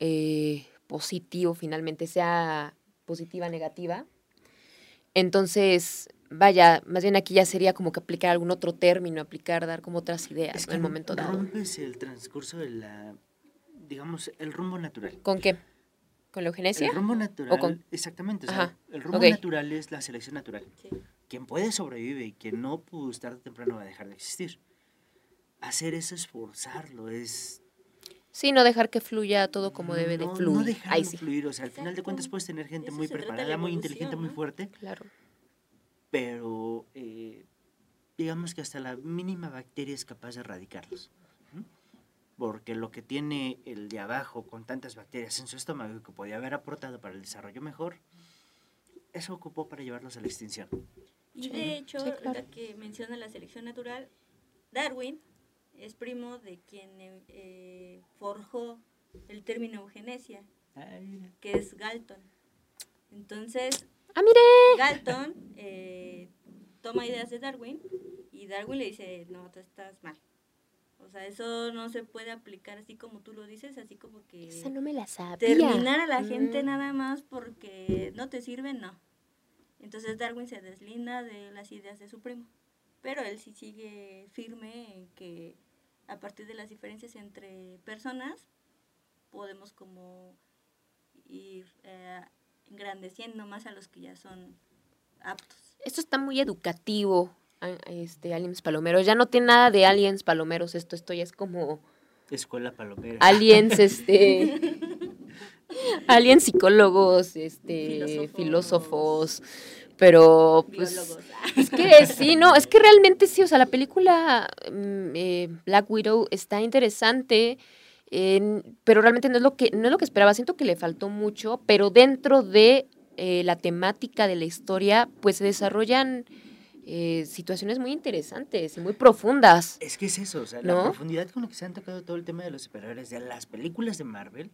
eh, positivo finalmente, sea positiva, negativa. Entonces, vaya, más bien aquí ya sería como que aplicar algún otro término, aplicar, dar como otras ideas Es en el momento dado. rompes el transcurso de la, digamos, el rumbo natural. ¿Con qué? ¿Con la eugenesia? El rumbo natural, con- exactamente, o sea, Ajá, el rumbo natural es la selección natural. Sí. Quien puede sobrevive y quien no, pues tarde o temprano va a dejar de existir. Hacer eso es forzarlo, es... Sí, no dejar que fluya todo como debe de fluir. No dejarlo Ahí sí, fluir, o sea, al final de cuentas puedes tener gente Eso muy preparada, muy inteligente, muy fuerte, claro. pero eh, digamos que hasta la mínima bacteria es capaz de erradicarlos. Porque lo que tiene el de abajo con tantas bacterias en su estómago que podía haber aportado para el desarrollo mejor, eso ocupó para llevarlos a la extinción. Y de hecho, sí, claro. ahorita que menciona la selección natural, Darwin es primo de quien eh, eh, forjó el término eugenesia, que es Galton. Entonces, Ah, mire. Galton eh, toma ideas de Darwin y Darwin le dice, no, tú estás mal. O sea, eso no se puede aplicar así como tú lo dices, así como que Esa no me la sabía. terminar a la gente Mm. nada más porque no te sirve, no. Entonces Darwin se deslinda de las ideas de su primo. Pero él sí sigue firme en que a partir de las diferencias entre personas podemos como ir eh, engrandeciendo más a los que ya son aptos. Esto está muy educativo, este, Aliens Palomeros. Ya no tiene nada de Aliens Palomeros esto. Esto ya es como Escuela palomera. Aliens, este... aliens, psicólogos, este, filósofos, pero pues es que sí, no, es que realmente sí, o sea, la película mm, eh, Black Widow está interesante, pero realmente no es lo que no es lo que esperaba. Siento que le faltó mucho, pero dentro de eh, la temática de la historia, pues se desarrollan eh, situaciones muy interesantes y muy profundas. Es que es eso, o sea, la profundidad con la que se han tocado todo el tema de los superhéroes de las películas de Marvel,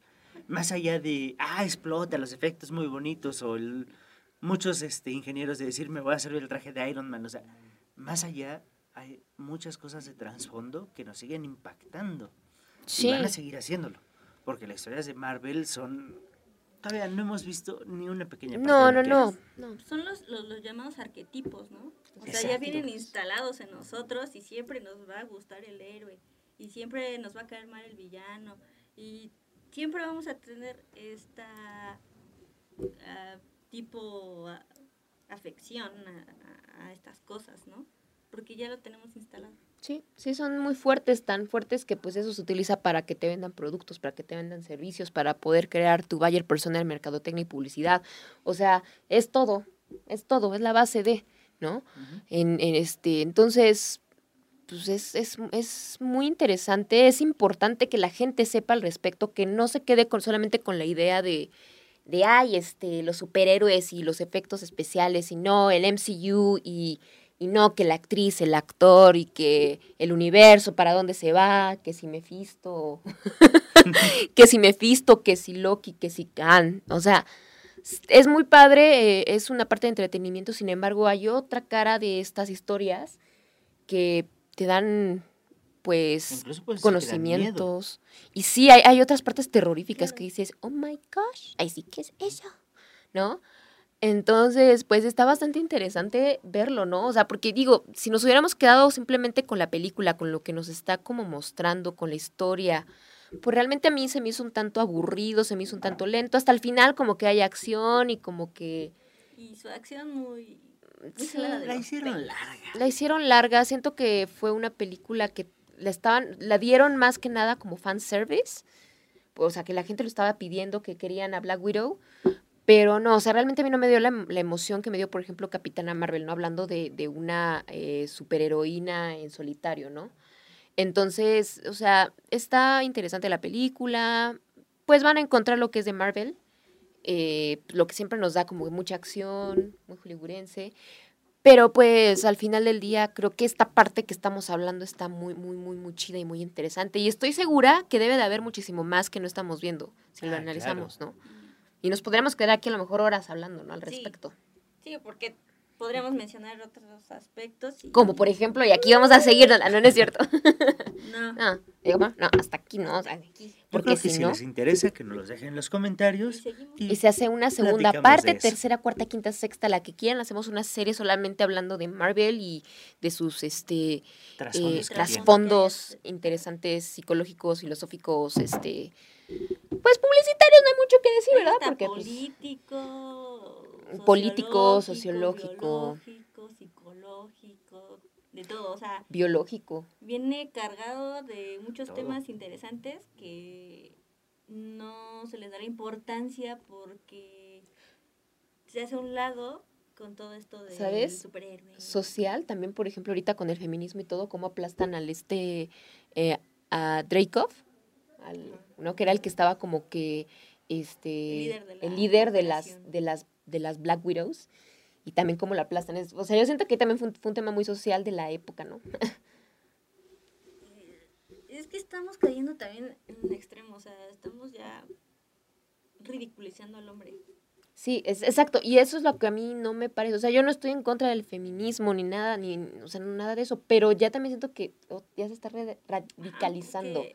más allá de, ah, explota, los efectos muy bonitos, o muchos este, ingenieros de decir, me voy a hacer el traje de Iron Man, o sea, más allá hay muchas cosas de trasfondo que nos siguen impactando. Sí. Y van a seguir haciéndolo, porque las historias de Marvel son todavía no hemos visto ni una pequeña parte No, no, no, no. Son los, los, los, llamados arquetipos, ¿no? O sea, ya vienen instalados en nosotros y siempre nos va a gustar el héroe y siempre nos va a caer mal el villano y siempre vamos a tener esta uh, tipo uh, afección a, a estas cosas, ¿no? Porque ya lo tenemos instalado. Sí, sí, son muy fuertes, tan fuertes que pues eso se utiliza para que te vendan productos, para que te vendan servicios, para poder crear tu buyer personal, mercadotecnia y publicidad. O sea, es todo, es todo, es la base de, ¿no? en, en, este, entonces, pues es, es, es, muy interesante, es importante que la gente sepa al respecto, que no se quede con, solamente con la idea de, de, ay, este, los superhéroes y los efectos especiales, y no, el MCU y y no que la actriz, el actor y que el universo, para dónde se va, que si Mephisto, que si Mephisto, que si Loki, que si Khan, o sea, es muy padre, eh, es una parte de entretenimiento, sin embargo hay otra cara de estas historias que te dan pues conocimientos. Y sí, hay, hay, otras partes terroríficas que dices, oh my gosh, ahí sí que es eso, ¿no? Entonces, pues está bastante interesante verlo, ¿no? O sea, porque digo, si nos hubiéramos quedado simplemente con la película, con lo que nos está como mostrando, con la historia, pues realmente a mí se me hizo un tanto aburrido, se me hizo un tanto lento. Hasta el final como que hay acción y como que... Y su acción muy... la hicieron larga. La hicieron larga. Siento que fue una película que la estaban, la dieron más que nada como fan service. O sea, que la gente lo estaba pidiendo, que querían a Black Widow. Pero no, o sea, realmente a mí no me dio la, emoción que me dio, por ejemplo, Capitana Marvel, ¿no? Hablando de, de una eh, superheroína en solitario, ¿no? Entonces, o sea, está interesante la película. Pues van a encontrar lo que es de Marvel, eh, lo que siempre nos da como mucha acción, muy hollywoodense. Pero pues al final del día creo que esta parte que estamos hablando está muy, muy, muy, muy chida y muy interesante. Y estoy segura que debe de haber muchísimo más que no estamos viendo, si lo ah, analizamos, ¿no? Y nos podríamos quedar aquí a lo mejor horas hablando, ¿no? Al respecto. Sí, porque podríamos mencionar otros aspectos. Como por ejemplo, y aquí vamos a seguir, no, no es cierto. No. no, no, hasta aquí no, o sea, aquí. Porque si, no, les interesa, que nos los dejen en los comentarios. Y, se hace una segunda parte, tercera, cuarta, quinta, sexta, la que quieran. Hacemos una serie solamente hablando de Marvel y de sus este trasfondos, eh, interesantes, psicológicos, filosóficos, este pues publicitarios no hay mucho que decir, ¿verdad? Porque pues, político, político, sociológico, psicológico, de todo, o sea, biológico. Viene cargado de muchos temas interesantes que no se les da la importancia porque se hace a un lado con todo esto de ¿Sabes? Social, también, por ejemplo, ahorita con el feminismo y todo, cómo aplastan al este, eh, a Dreykov, al, ¿no? Que era el que estaba como que este el líder de, las de las de las Black Widows y también como la aplastan. o sea, yo siento que también fue un, tema muy social de la época, ¿no? es que estamos cayendo también en un extremo, o sea, estamos ya ridiculizando al hombre. Sí, es exacto, y eso es lo que a mí no me parece, o sea, yo no estoy en contra del feminismo ni nada, ni, o sea, nada de eso, pero ya también siento que oh, ya se está radicalizando. Eh,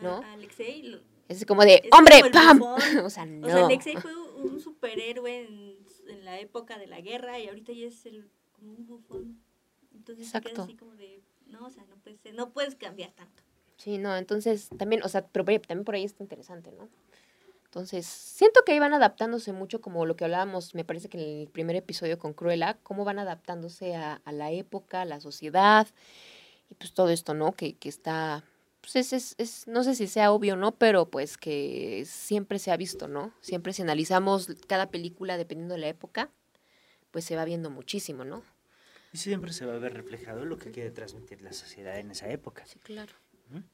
¿no? Alexei. Es como de, ¡hombre, pam! o sea, no. O sea, Alexei fue un superhéroe en, en, la época de la guerra y ahorita ya es el, como un bufón. Entonces Exacto. así como de, no, o sea, no puedes, no puedes cambiar tanto. Sí, no, entonces también, o sea, pero también por ahí está interesante, ¿no? Entonces, siento que ahí van adaptándose mucho como lo que hablábamos, me parece que en el primer episodio con Cruella, cómo van adaptándose a, a la época, a la sociedad y pues todo esto, ¿no? Que, que está pues es, es, es, no sé si sea obvio, ¿no? Pero pues que siempre se ha visto, ¿no? Siempre si analizamos cada película dependiendo de la época, pues se va viendo muchísimo, ¿no? Y siempre se va a ver reflejado lo que quiere transmitir la sociedad en esa época. Sí, claro.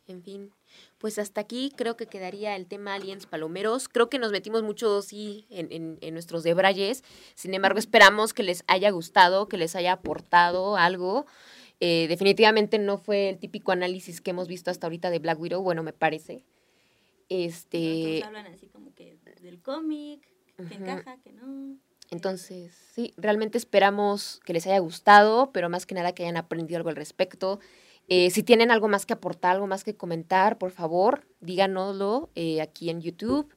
En fin, pues hasta aquí creo que quedaría el tema aliens palomeros. Creo que nos metimos mucho, sí, en, en, en, nuestros debrayes. Sin embargo, esperamos que les haya gustado, que les haya aportado algo. Eh, definitivamente no fue el típico análisis que hemos visto hasta ahorita de Black Widow, bueno, me parece. Este... Hablan así como que del cómic, que uh -huh. encaja, que no. Entonces, sí, realmente esperamos que les haya gustado, pero más que nada que hayan aprendido algo al respecto. Eh, si tienen algo más que aportar, algo más que comentar, por favor, díganoslo eh, aquí en YouTube.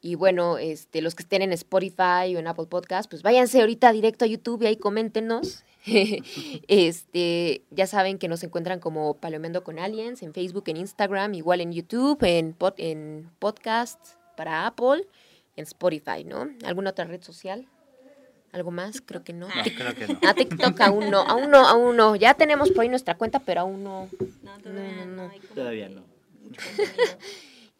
Y bueno, este, los que estén en Spotify o en Apple Podcast, pues váyanse ahorita directo a YouTube y ahí coméntenos. este, ya saben que nos encuentran como Palomeando con Aliens en Facebook, en Instagram, igual en YouTube, en, pod, en podcast para Apple, en Spotify, ¿no? ¿Alguna otra red social? ¿Algo más? Creo que no. No, creo que no. A TikTok aún no, aún no, aún no. Ya tenemos por ahí nuestra cuenta, pero aún no. No, todavía no. no, Todavía no.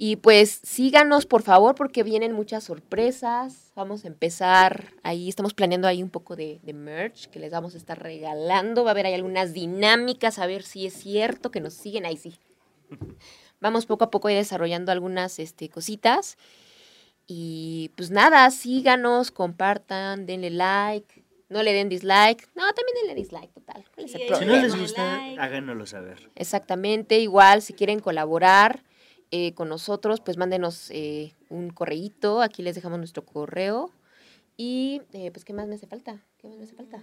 Y pues síganos, por favor, porque vienen muchas sorpresas. Vamos a empezar ahí, estamos planeando ahí un poco de, de, merch que les vamos a estar regalando. Va a haber ahí algunas dinámicas, a ver si es cierto que nos siguen. Ahí sí. Vamos poco a poco ahí desarrollando algunas este, cositas. Y pues nada, síganos, compartan, denle like. No le den dislike. No, también denle dislike, total. ¿Cuál es el Si problema? no les gusta, háganoslo saber. Exactamente, igual si quieren colaborar eh, con nosotros, pues mándenos eh, un correíto, aquí les dejamos nuestro correo. Y eh, pues, ¿qué más me hace falta? ¿Qué más me hace falta?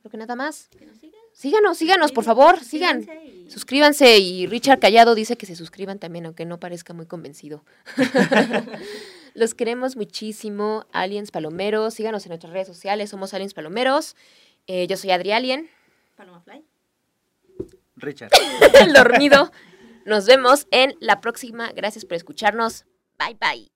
Creo que nada más. Que nos sigan. Síganos, síganos, por favor, sigan. suscríbanse y- Suscríbanse y Richard Callado dice que se suscriban también, aunque no parezca muy convencido. Los queremos muchísimo, Aliens Palomeros. Síganos en nuestras redes sociales, somos Aliens Palomeros. Eh, yo soy Adri Alien, Paloma Fly. Richard. el dormido. Nos vemos en la próxima. Gracias por escucharnos. Bye bye.